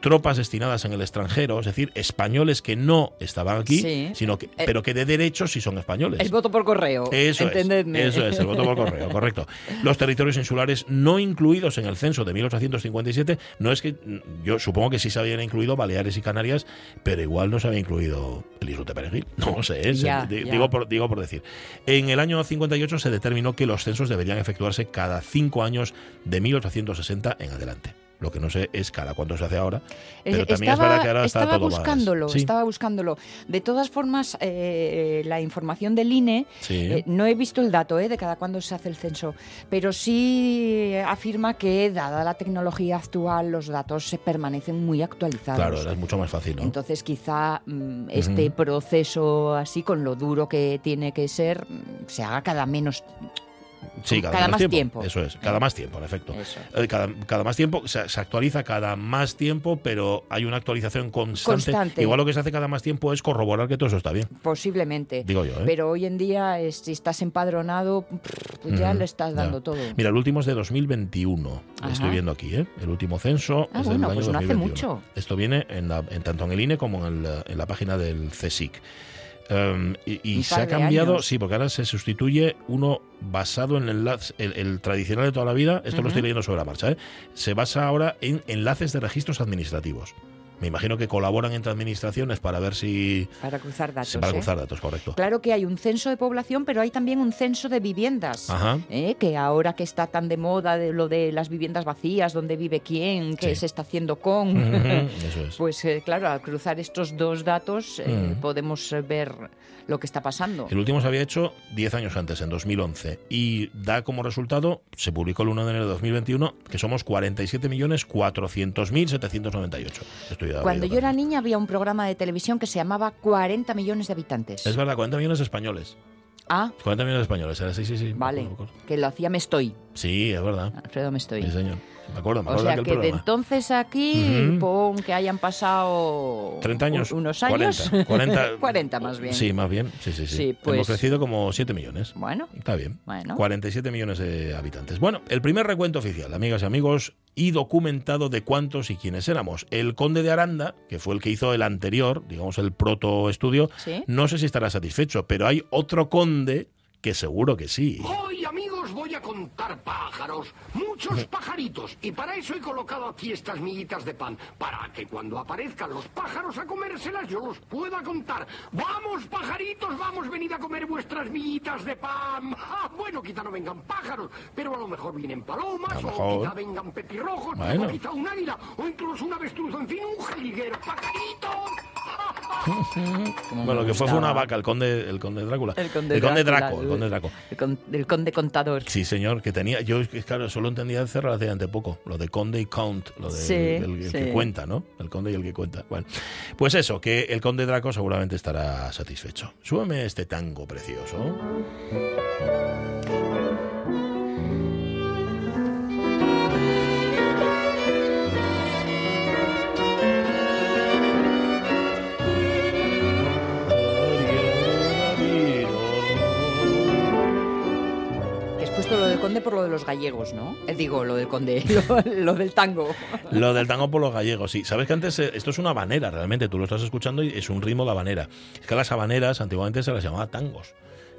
tropas destinadas en el extranjero, es decir, españoles que no estaban aquí, Sí. sino que, Eh, pero que de derecho sí son españoles. El voto por correo. Eso entendedme. es, eso es, el voto por correo, correcto. Los territorios insulares no incluidos en el censo de 1857, no es que, yo supongo que sí se habían incluido Baleares y Canarias, pero igual no se había incluido el Islote Perejil. No sé, es- Ya, di- ya. digo, por, digo por decir. En el año 58 se determinó que los censos deberían efectuarse cada cinco años de 1860 en adelante. Lo que no sé es cada cuánto se hace ahora, pero Eh, también es verdad que ahora está estaba todo más- buscándolo, Sí. estaba buscándolo. De todas formas, eh, la información del INE, Sí. eh, no he visto el dato eh, de cada cuándo se hace el censo, pero sí afirma que, dada la tecnología actual, los datos se permanecen muy actualizados. Claro, ahora es mucho más fácil, ¿no? Entonces, quizá mm, este proceso así, con lo duro que tiene que ser, mm, se haga cada menos Sí, cada, más tiempo. Eso es, cada más tiempo, en efecto. Eh, Cada, cada más tiempo, se, se actualiza cada más tiempo, pero hay una actualización constante. Constante. Igual lo que se hace cada más tiempo es corroborar que todo eso está bien. Posiblemente. Digo yo, ¿eh? Pero hoy en día, es- si estás empadronado, pues ya Ujú, le estás ya. dando todo. Mira, el último es de 2021. Ajá. Estoy viendo aquí, ¿eh? El último censo Ah, es bueno, del año pues no hace 2021. mucho. Esto viene en la- en tanto en el INE como en, el- en la página del CSIC. Um, y se ha cambiado, años. sí, porque ahora se sustituye uno basado en el, el tradicional de toda la vida, esto lo estoy leyendo sobre la marcha, ¿eh? se basa ahora en enlaces de registros administrativos. Me imagino que colaboran entre administraciones para ver si... Para cruzar datos. para ¿eh? cruzar datos, correcto. Claro que hay un censo de población, pero hay también un censo de viviendas. Ajá. ¿eh? Que ahora que está tan de moda de lo de las viviendas vacías, dónde vive quién, qué Sí. se está haciendo con. Eso es. Pues eh, claro, al cruzar estos dos datos eh, Mm. podemos ver lo que está pasando. El último se había hecho 10 años antes, en 2011, y da como resultado, se publicó el 1 de enero de 2021, que somos 47.400.798. Estoy Cuando yo era niña había un programa de televisión que se llamaba 40 millones de habitantes. Es verdad, 40 millones de españoles. Ah, 40 millones de españoles, era sí, sí, sí. vale. Que lo hacía Me Estoy. Sí, es verdad. Alfredo Me Estoy. Sí, señor. Me acuerdo, me O acuerdo sea que de entonces aquí, Ujú. pon que hayan pasado 30 años. unos años. 40. 40, 40 más bien. Sí, más bien. Sí, sí, sí. Sí, pues- Hemos crecido como 7 millones. Bueno, Está bien. Bueno. 47 millones de habitantes. Bueno, el primer recuento oficial, amigas y amigos, y documentado de cuántos y quiénes éramos. El conde de Aranda, que fue el que hizo el anterior, digamos el proto estudio, Sí. no sé si estará satisfecho, pero hay otro conde que seguro que sí. Contar pájaros, muchos pajaritos, y para eso he colocado aquí estas miguitas de pan, para que cuando aparezcan los pájaros a comérselas yo los pueda contar. Vamos, pajaritos, vamos, venid a comer vuestras miguitas de pan. Ah, bueno, quizá no vengan pájaros, pero a lo mejor vienen palomas, o quizá vengan petirrojos, Bueno. o quizá un águila, o incluso un avestruz, en fin, un jilguero. ¡Pajaritos! Bueno, que fue, fue una vaca, el conde, el conde Drácula. El conde Drácula, Drácula, el conde Draco. el, con- el conde contador. Sí, señor, que tenía. Yo, claro, solo entendía hace relativamente poco. Lo de conde y count, lo de Sí, el, el que cuenta, ¿no? El conde y el que cuenta. Bueno, pues eso, que el conde Draco seguramente estará satisfecho. Súbeme este tango precioso. Conde por lo de los gallegos, ¿no? Eh, digo, lo del conde, lo, del tango. Lo del tango por los gallegos, sí. Sabes que antes eh, esto es una habanera, realmente. Tú lo estás escuchando y es un ritmo de habanera. Es que las habaneras antiguamente se las llamaba tangos.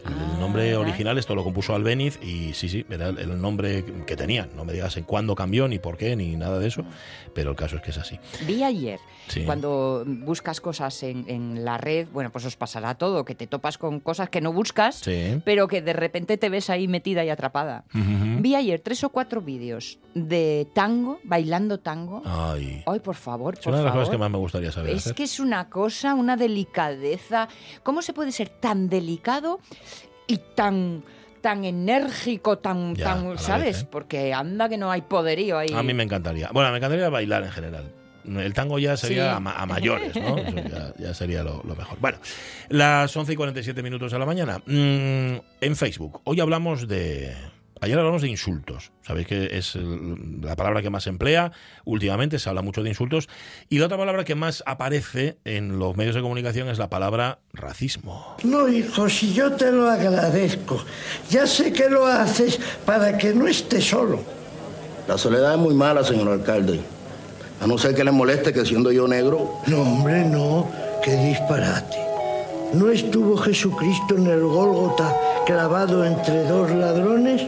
El Ah, nombre original, esto lo compuso Albeniz y sí, sí, era el, nombre que tenían. No me digas en cuándo cambió, ni por qué, ni nada de eso, pero el caso es que es así. Vi ayer, Sí. cuando buscas cosas en, en la red, bueno, pues os pasará todo, que te topas con cosas que no buscas, Sí. pero que de repente te ves ahí metida y atrapada. Vi ayer tres o cuatro vídeos de tango, bailando tango. Ay. Ay, por favor, Es por una de las favor. cosas que más me gustaría saber Es hacer. que es una cosa, una delicadeza. ¿Cómo se puede ser tan delicado y tan tan enérgico, tan, Ya, tan ¿sabes? vez, ¿eh? Porque anda que no hay poderío ahí. A mí me encantaría. Bueno, me encantaría bailar en general. el tango ya sería Sí. a, ma- a mayores, ¿no? Eso ya, ya sería lo, lo mejor. Bueno, las 11 y 47 minutos de la mañana. Mm, en Facebook, hoy hablamos de... Ayer hablamos de insultos. Sabéis que es la palabra que más se emplea. Últimamente se habla mucho de insultos. Y la otra palabra que más aparece en los medios de comunicación es la palabra racismo. No, hijo, si yo te lo agradezco. Ya sé que lo haces para que no estés solo. La soledad es muy mala, señor alcalde. A no ser que le moleste que siendo yo negro. No, hombre, no. Qué disparate. ¿No estuvo Jesucristo en el Gólgota clavado entre dos ladrones?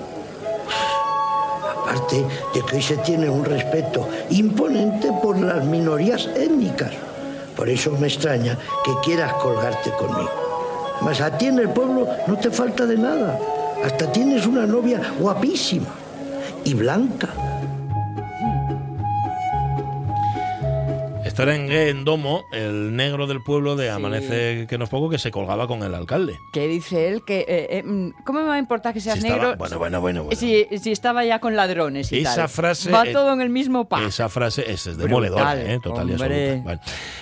Aparte de que hoy se tiene un respeto imponente por las minorías étnicas. Por eso me extraña que quieras colgarte conmigo. Mas a ti en el pueblo no te falta de nada. Hasta tienes una novia guapísima y blanca. Esto era en en Domo, el negro del pueblo de Amanece que nos poco, que se colgaba con el alcalde. Que dice él que... eh, eh, mm, ¿Cómo me va a importar que seas Si estaba- negro? bueno, bueno, bueno, bueno. Si, si estaba ya con ladrones y Esa tal. frase, Va eh, todo en el mismo pack. Esa frase es, es demoledora, ¿eh? total y absoluta. Vale.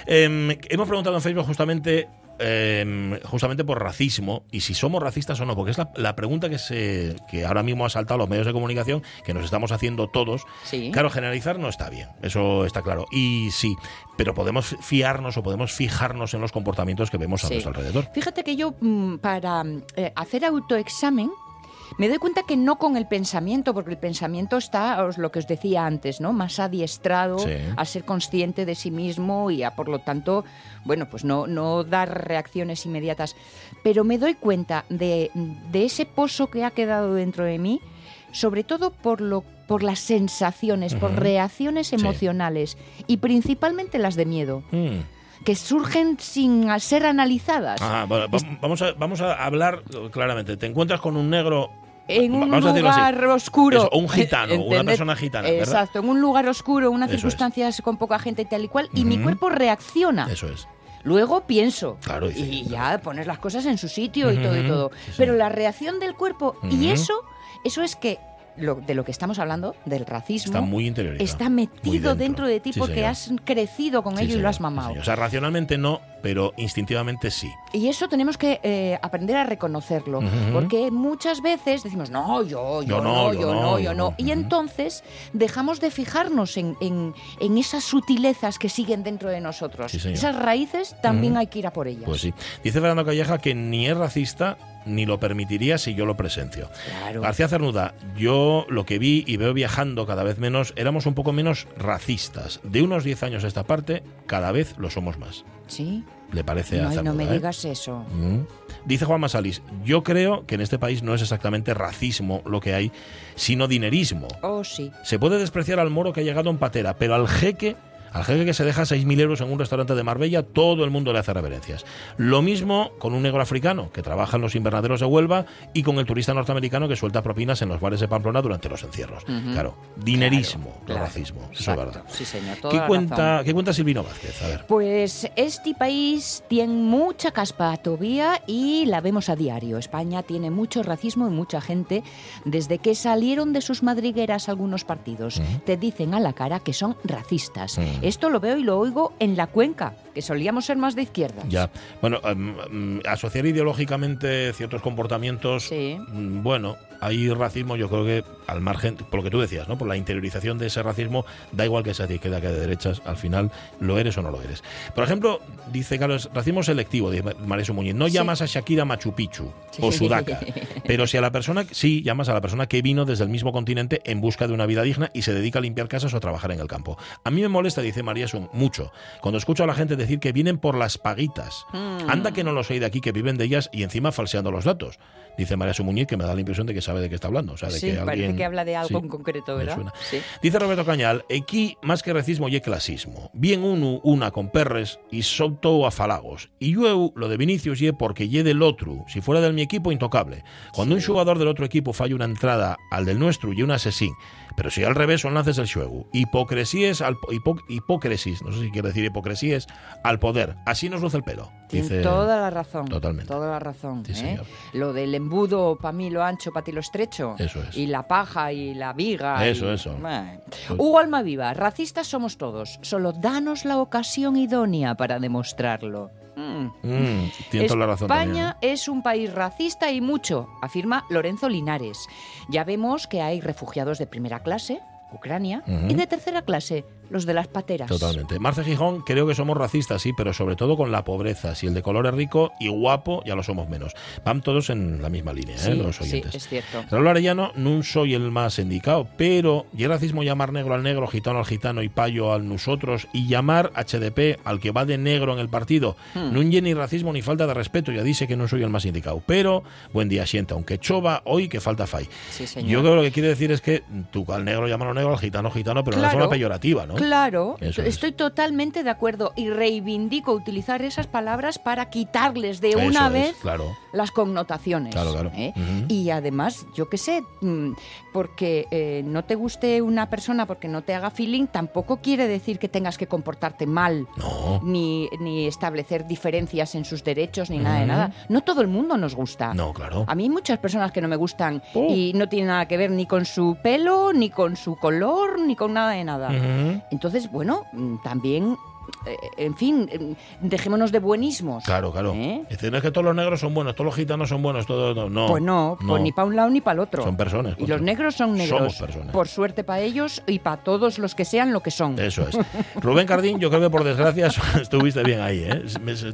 Em, hemos preguntado en Facebook justamente, em, justamente por racismo y si somos racistas o no, porque es la, la pregunta que, se, que ahora mismo ha saltado a los medios de comunicación, que nos estamos haciendo todos. Sí. Claro, generalizar no está bien, eso está claro. Y sí, pero podemos fiarnos o podemos fijarnos en los comportamientos que vemos a Sí. nuestro alrededor. Fíjate que yo, mm, para eh, hacer autoexamen, me doy cuenta que no con el pensamiento, porque el pensamiento está, os lo que os decía antes, ¿no? Más adiestrado Sí. a ser consciente de sí mismo y a, por lo tanto, bueno, pues no, no dar reacciones inmediatas. Pero me doy cuenta de, de ese pozo que ha quedado dentro de mí, sobre todo por lo por las sensaciones, por reacciones Sí. emocionales y principalmente las de miedo, Mm. Que surgen sin ser analizadas. Bueno, vamos, a, vamos a hablar claramente. Te encuentras con un negro en un lugar oscuro. Eso, un gitano, una persona gitana, ¿verdad? Exacto, en un lugar oscuro, unas Eso es. circunstancias con poca gente y tal y cual, y mi cuerpo reacciona. Eso es. Luego pienso. Claro, y ya pones las cosas en su sitio y todo y todo. sí, Pero la reacción del cuerpo, y eso, eso es que lo, de lo que estamos hablando, del racismo, Está muy interiorizado. está muy metido dentro. de ti Sí, porque has crecido con Sí, ello y lo has sí, mamado. señor. O sea, racionalmente no, pero instintivamente sí. Y eso tenemos que eh, aprender a reconocerlo, porque muchas veces decimos, no, yo, yo, no, yo, no, yo no. Y entonces dejamos de fijarnos en, en- en esas sutilezas que siguen dentro de nosotros. Sí. Esas raíces también Ujú. hay que ir a por ellas. Pues sí. Dice Fernando Calleja que ni es racista ni lo permitiría si yo lo presencio. Claro. García Cernuda, yo lo que vi y veo viajando cada vez menos, éramos un poco menos racistas. De unos 10 años a esta parte, cada vez lo somos más. Sí. ¿Le parece a No, no Cernuda, me eh? digas eso. Mm. Dice Juan Masalis, yo creo que en este país no es exactamente racismo lo que hay, sino dinerismo. Oh, sí. Se puede despreciar al moro que ha llegado en patera, pero al jeque, al jeque que se deja 6.000 euros en un restaurante de Marbella, todo el mundo le hace reverencias. Lo mismo con un negro africano que trabaja en los invernaderos de Huelva y con el turista norteamericano que suelta propinas en los bares de Pamplona durante los encierros. Claro, dinerismo, no claro, racismo. Eso es verdad. Sí, señor, toda ¿Qué la cuenta, razón. ¿Qué cuenta Silvino Vázquez? A ver. Pues este país tiene mucha caspa todavía y la vemos a diario. España tiene mucho racismo y mucha gente, desde que salieron de sus madrigueras algunos partidos, te dicen a la cara que son racistas. Esto lo veo y lo oigo en la cuenca, que solíamos ser más de izquierda. Ya. Bueno, em, em, asociar ideológicamente ciertos comportamientos, mm, bueno, hay racismo, yo creo que al margen, por lo que tú decías, ¿no? Por la interiorización de ese racismo, da igual que sea de izquierda que de derechas, al final lo eres o no lo eres. Por ejemplo, dice Carlos, racismo selectivo, dice María Muñiz, no Sí. llamas a Shakira Machu Picchu o Sudaca, pero si a la persona, sí, llamas a la persona que vino desde el mismo continente en busca de una vida digna y se dedica a limpiar casas o a trabajar en el campo. A mí me molesta, dice María Sum, mucho, cuando escucho a la gente decir que vienen por las paguitas. Mm. Anda que no los hay de aquí, que viven de ellas y encima falseando los datos. Dice María Sumuñiz que me da la impresión de que sabe de qué está hablando. O sea, de Sí, que parece alguien- que habla de algo Sí, en concreto, ¿verdad? Sí. Dice Roberto Cañal, aquí más que racismo y clasismo. Bien uno, una con perres y solto a falagos. Y yo lo de Vinicius ye porque ye del otro. Si fuera del mi equipo, intocable. Cuando un jugador del otro equipo falla una entrada al del nuestro y un asesín, Pero si al revés son lances del xuegu. Hipocresíes al hipo- hipócresis, no sé si quiere decir hipocresíes al poder. Así nos luce el pelo. Tiene Dice toda la razón. Totalmente. Toda la razón. Sí, ¿eh? señor. Lo del embudo, para mí lo ancho, para ti lo estrecho. Eso es. Y la paja y la viga. Eso, y- eso. Bueno. Hugo Almaviva, racistas somos todos. Solo danos la ocasión idónea para demostrarlo. Mm. Mm, tiene toda la razón también. España es un país racista y mucho, afirma Lorenzo Linares. Ya vemos que hay refugiados de primera clase, Ucrania, y de tercera clase, los de las pateras. Totalmente. Marce Gijón, creo que somos racistas, sí, pero sobre todo con la pobreza. Si el de color es rico y guapo, ya lo somos menos. Van todos en la misma línea, Sí, ¿eh? los sí, oyentes. es cierto. Raúl Arellano, no soy el más indicado, pero y el racismo llamar negro al negro, gitano al gitano y payo al nosotros, y llamar HDP al que va de negro en el partido, Hmm. no ni racismo ni falta de respeto, ya dice que no soy el más indicado. Pero, buen día, sienta, aunque chova, hoy que falta fai. Sí, señor. Yo creo que lo que quiere decir es que tú al negro llámalo negro, al gitano gitano, pero de Claro. forma peyorativa, ¿no? Claro, Eso es. estoy totalmente de acuerdo y reivindico utilizar esas palabras para quitarles de Eso una es, vez claro. las connotaciones. Claro, claro. ¿eh? Y además, yo qué sé, mm, porque eh, no te guste una persona porque no te haga feeling, tampoco quiere decir que tengas que comportarte mal, ni, ni establecer diferencias en sus derechos, ni nada de nada. No todo el mundo nos gusta. No, claro. A mí hay muchas personas que no me gustan Oh. y no tienen nada que ver ni con su pelo, ni con su color, ni con nada de nada. Entonces, bueno, mm, también, en fin, eh, dejémonos de buenismos. Claro, claro. ¿Eh? Dicen, es que todos los negros son buenos, todos los gitanos son buenos, todos no. no pues no, pues ni para un lado ni para el otro. Son personas. Y los negros son negros. Somos personas. Por suerte para ellos y para todos los que sean lo que son. Eso es. Rubén Cardín, yo creo que por desgracia estuviste bien ahí, ¿eh?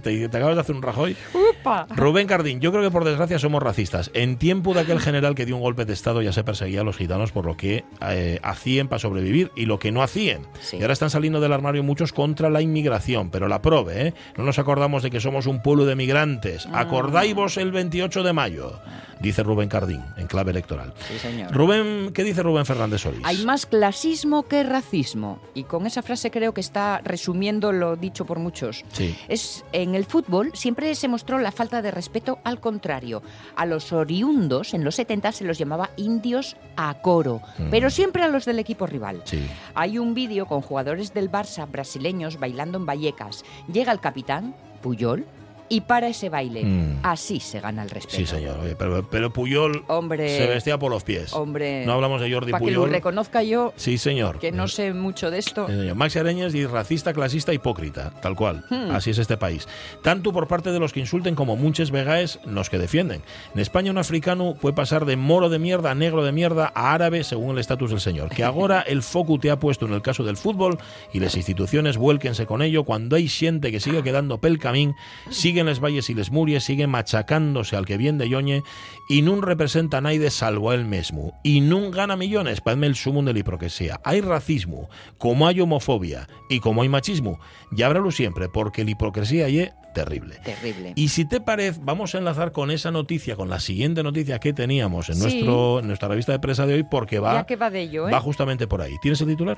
Te, te acabas de hacer un rajoy. ¡Upa! Rubén Cardín, yo creo que por desgracia somos racistas. En tiempo de aquel general que dio un golpe de Estado ya se perseguía a los gitanos por lo que eh, hacían para sobrevivir y lo que no hacían. Sí. Y ahora están saliendo del armario muchos contra la inmigración, pero la prove, ¿eh? No nos acordamos de que somos un pueblo de migrantes. Ah. Acordáis el 28 de mayo, dice Rubén Cardín, en clave electoral. Sí, señor. Rubén, ¿qué dice Rubén Fernández Solís? Hay más clasismo que racismo. Y con esa frase creo que está resumiendo lo dicho por muchos. Sí. Es, en el fútbol siempre se mostró la falta de respeto al contrario. A los oriundos en los 70 se los llamaba indios a coro, Mm. pero siempre a los del equipo rival. Sí. Hay un vídeo con jugadores del Barça brasileños bailando en Vallecas. Llega el capitán, Puyol, y para ese baile. Mm. Así se gana el respeto. Sí, señor. Oye, pero, pero Puyol Hombre. se vestía por los pies. Hombre. No hablamos de Jordi Para que lo Puyol. reconozca yo, Sí, señor. que no sé mucho de esto. Sí, señor. Maxi Areñas y racista, clasista, hipócrita, tal cual. Hmm. Así es este país. Tanto por parte de los que insulten como muchos vegaes los que defienden. En España un africano puede pasar de moro de mierda a negro de mierda a árabe según el estatus del señor. Que ahora el foco te ha puesto en el caso del fútbol y las instituciones vuélquense con ello cuando hay gente que sigue quedando pel camín, les valles y les muries, siguen machacándose al que bien de yoñe y nun representa a naide salvo a él mismo. Y nun gana millones, padme el sumum de la hipocresía. Hay racismo, como hay homofobia y como hay machismo. Y hábralo siempre, porque la hipocresía y terrible. Terrible. Y si te parece, vamos a enlazar con esa noticia, con la siguiente noticia que teníamos en, Sí. nuestro, en nuestra revista de prensa de hoy, porque va, va de ello, ¿eh? va justamente por ahí. ¿Tienes el titular?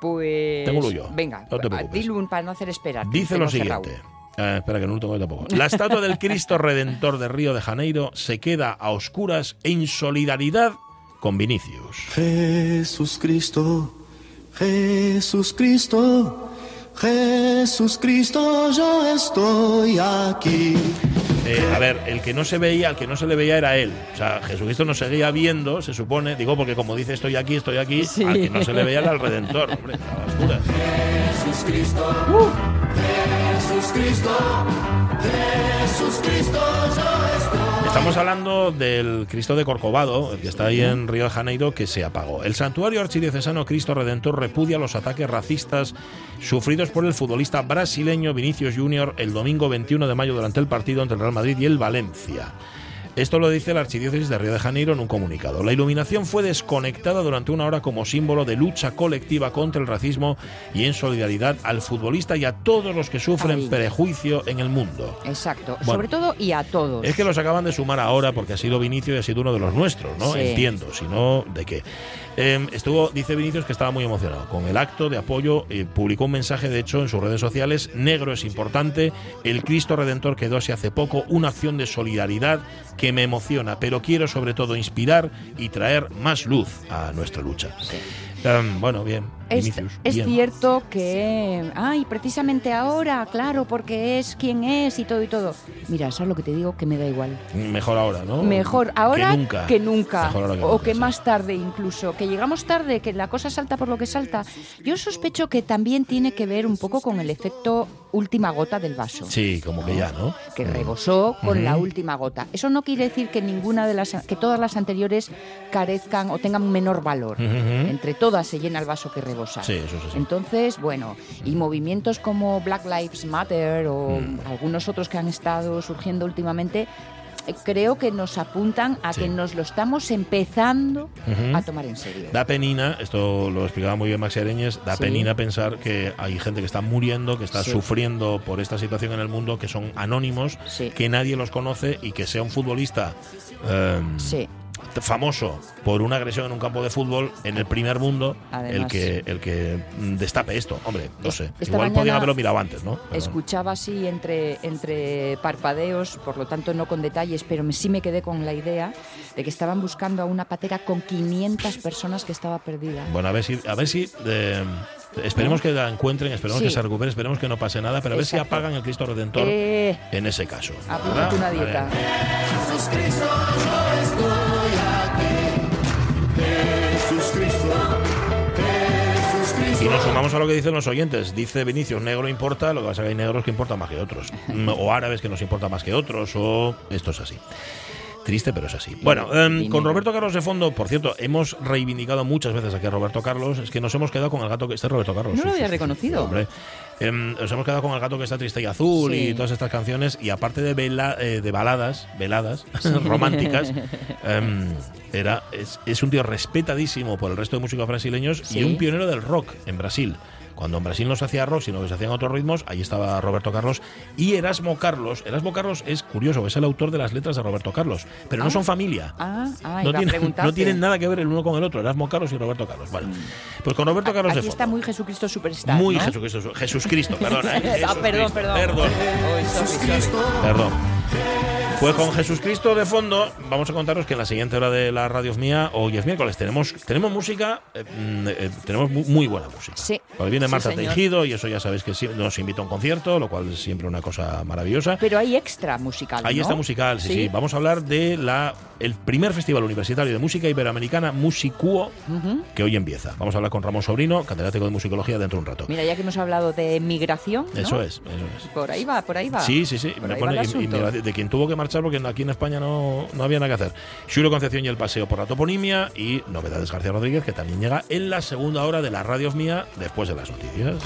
Pues. Tengo yo. Venga, No te preocupes. para no hacer esperar. Dice lo cerrado. Ah, espera, que no lo tengo yo tampoco. La estatua del Cristo Redentor de Río de Janeiro se queda a oscuras en solidaridad con Vinicius. Jesús Cristo, Jesús Cristo, Jesús Cristo, yo estoy aquí. Eh, a ver, el que no se veía, al que no se le veía era él. O sea, Jesucristo nos seguía viendo, se supone. Digo, porque como dice estoy aquí, estoy aquí, Sí. al que no se le veía era al Redentor. Hombre, a oscuras. Jesús Cristo, Cristo, Jesús Cristo, yo. Estamos hablando del Cristo de Corcovado, que está ahí en Río de Janeiro, que se apagó. El santuario archidiocesano Cristo Redentor repudia los ataques racistas sufridos por el futbolista brasileño Vinicius Junior el domingo 21 de mayo durante el partido entre el Real Madrid y el Valencia. Esto lo dice la Archidiócesis de Río de Janeiro en un comunicado. La iluminación fue desconectada durante una hora como símbolo de lucha colectiva contra el racismo y en solidaridad al futbolista y a todos los que sufren Ahí. prejuicio en el mundo. Exacto. Bueno. Sobre todo y a todos. Es que los acaban de sumar ahora porque ha sido Vinicio y ha sido uno de los nuestros, ¿no? Sí. Entiendo, si no, ¿de qué? Eh, estuvo, dice Vinicius que estaba muy emocionado con el acto de apoyo, eh, publicó un mensaje de hecho en sus redes sociales, negro es importante, el Cristo Redentor quedó así hace poco, una acción de solidaridad que me emociona, pero quiero sobre todo inspirar y traer más luz a nuestra lucha. Bueno, bien. Es, Vinicius, es bien. cierto que, ay, precisamente ahora, claro, porque es quien es y todo y todo. Mira, ¿sabes lo que te digo? Que me da igual. Mejor ahora, ¿no? Mejor ahora que nunca. que nunca. Mejor ahora que o nunca, que sí. más tarde incluso. Que llegamos tarde, que la cosa salta por lo que salta. Yo sospecho que también tiene que ver un poco con el efecto última gota del vaso. Sí, como que ya, ¿no? que rebosó con la última gota. Eso no quiere decir que ninguna de las que todas las anteriores carezcan o tengan menor valor. Entre todas se llena el vaso que rebosa. Sí, eso es así. Entonces, bueno, y movimientos como Black Lives Matter o Mm. algunos otros que han estado surgiendo últimamente creo que nos apuntan a Sí. que nos lo estamos empezando a tomar en serio. Da penina, esto lo explicaba muy bien Maxi Areñes, da Sí. penina pensar que hay gente que está muriendo, que está Sí. sufriendo por esta situación en el mundo, que son anónimos, que nadie los conoce y que sea un futbolista em, Sí. Famoso por una agresión en un campo de fútbol en el primer mundo el que el que destape esto. Hombre, no sé. Igual podían haberlo mirado antes, ¿no? Pero. Escuchaba así entre, entre parpadeos, por lo tanto no con detalles, pero sí me quedé con la idea de que estaban buscando a una patera con 500 personas que estaba perdida. Bueno, a ver si, a ver si eh, esperemos que la encuentren, esperemos Sí. que se recupere, esperemos que no pase nada, pero a ver si apagan el Cristo Redentor Eh. en ese caso. Apúntate ¿verdad? una dieta. Jesús Cristo, yo estoy aquí. Jesús Cristo, Jesús Cristo. Y nos sumamos a lo que dicen los oyentes. Dice Vinicius, negro importa, lo que pasa es que hay negros que importan más que otros. O árabes que nos importan más que otros, o esto es así. Triste, pero es así. Bueno, em, con Roberto Carlos de fondo, por cierto, hemos reivindicado muchas veces aquí a Roberto Carlos. Es que nos hemos quedado con el gato que. Este es Roberto Carlos. No lo había reconocido. hombre. Em, nos hemos quedado con el gato que está triste y azul Sí. y todas estas canciones. Y aparte de, vela- eh, de baladas, veladas románticas, em, era, es, es un tío respetadísimo por el resto de músicos brasileños Sí. y un pionero del rock en Brasil. Cuando en Brasil no se hacía rock, sino que se hacían otros ritmos, ahí estaba Roberto Carlos y Erasmo Carlos. Erasmo Carlos es curioso, es el autor de las letras de Roberto Carlos, pero no Ah. son familia. Ah, ah, No, tienen, no tienen nada que ver el uno con el otro, Erasmo Carlos y Roberto Carlos. Vale. Pues con Roberto Carlos de fondo. está muy Jesucristo Superstar. Muy ¿no? Jesucristo, Jesús Cristo, perdón. Ah, perdón, perdón. Perdón. Sorry, sorry. Perdón. Pues con Jesucristo de fondo, vamos a contaros que en la siguiente hora de la radio mía, hoy es miércoles, tenemos, tenemos música, eh, mm, eh, tenemos mu- muy, buena música. Sí. Viene Sí, Marta señor. Tejido y eso ya sabéis que sí- nos invita a un concierto, lo cual es siempre una cosa maravillosa. Pero hay extra musical. Ahí ¿no? está musical, sí, sí, Vamos a hablar de la el primer festival universitario de música iberoamericana, Musicuo, que hoy empieza. Vamos a hablar con Ramón Sobrino, catedrático de musicología, dentro de un rato. Mira, ya que hemos hablado de migración. ¿no? Eso es, eso es. Por ahí va, por ahí va. Sí, sí, sí. Por Me ahí va el asunto. De, quien tuvo que marchar porque aquí en España no, no había nada que hacer. Julio Concepción y el paseo por la toponimia y novedades García Rodríguez que también llega en la segunda hora de la radio mía después de las noticias.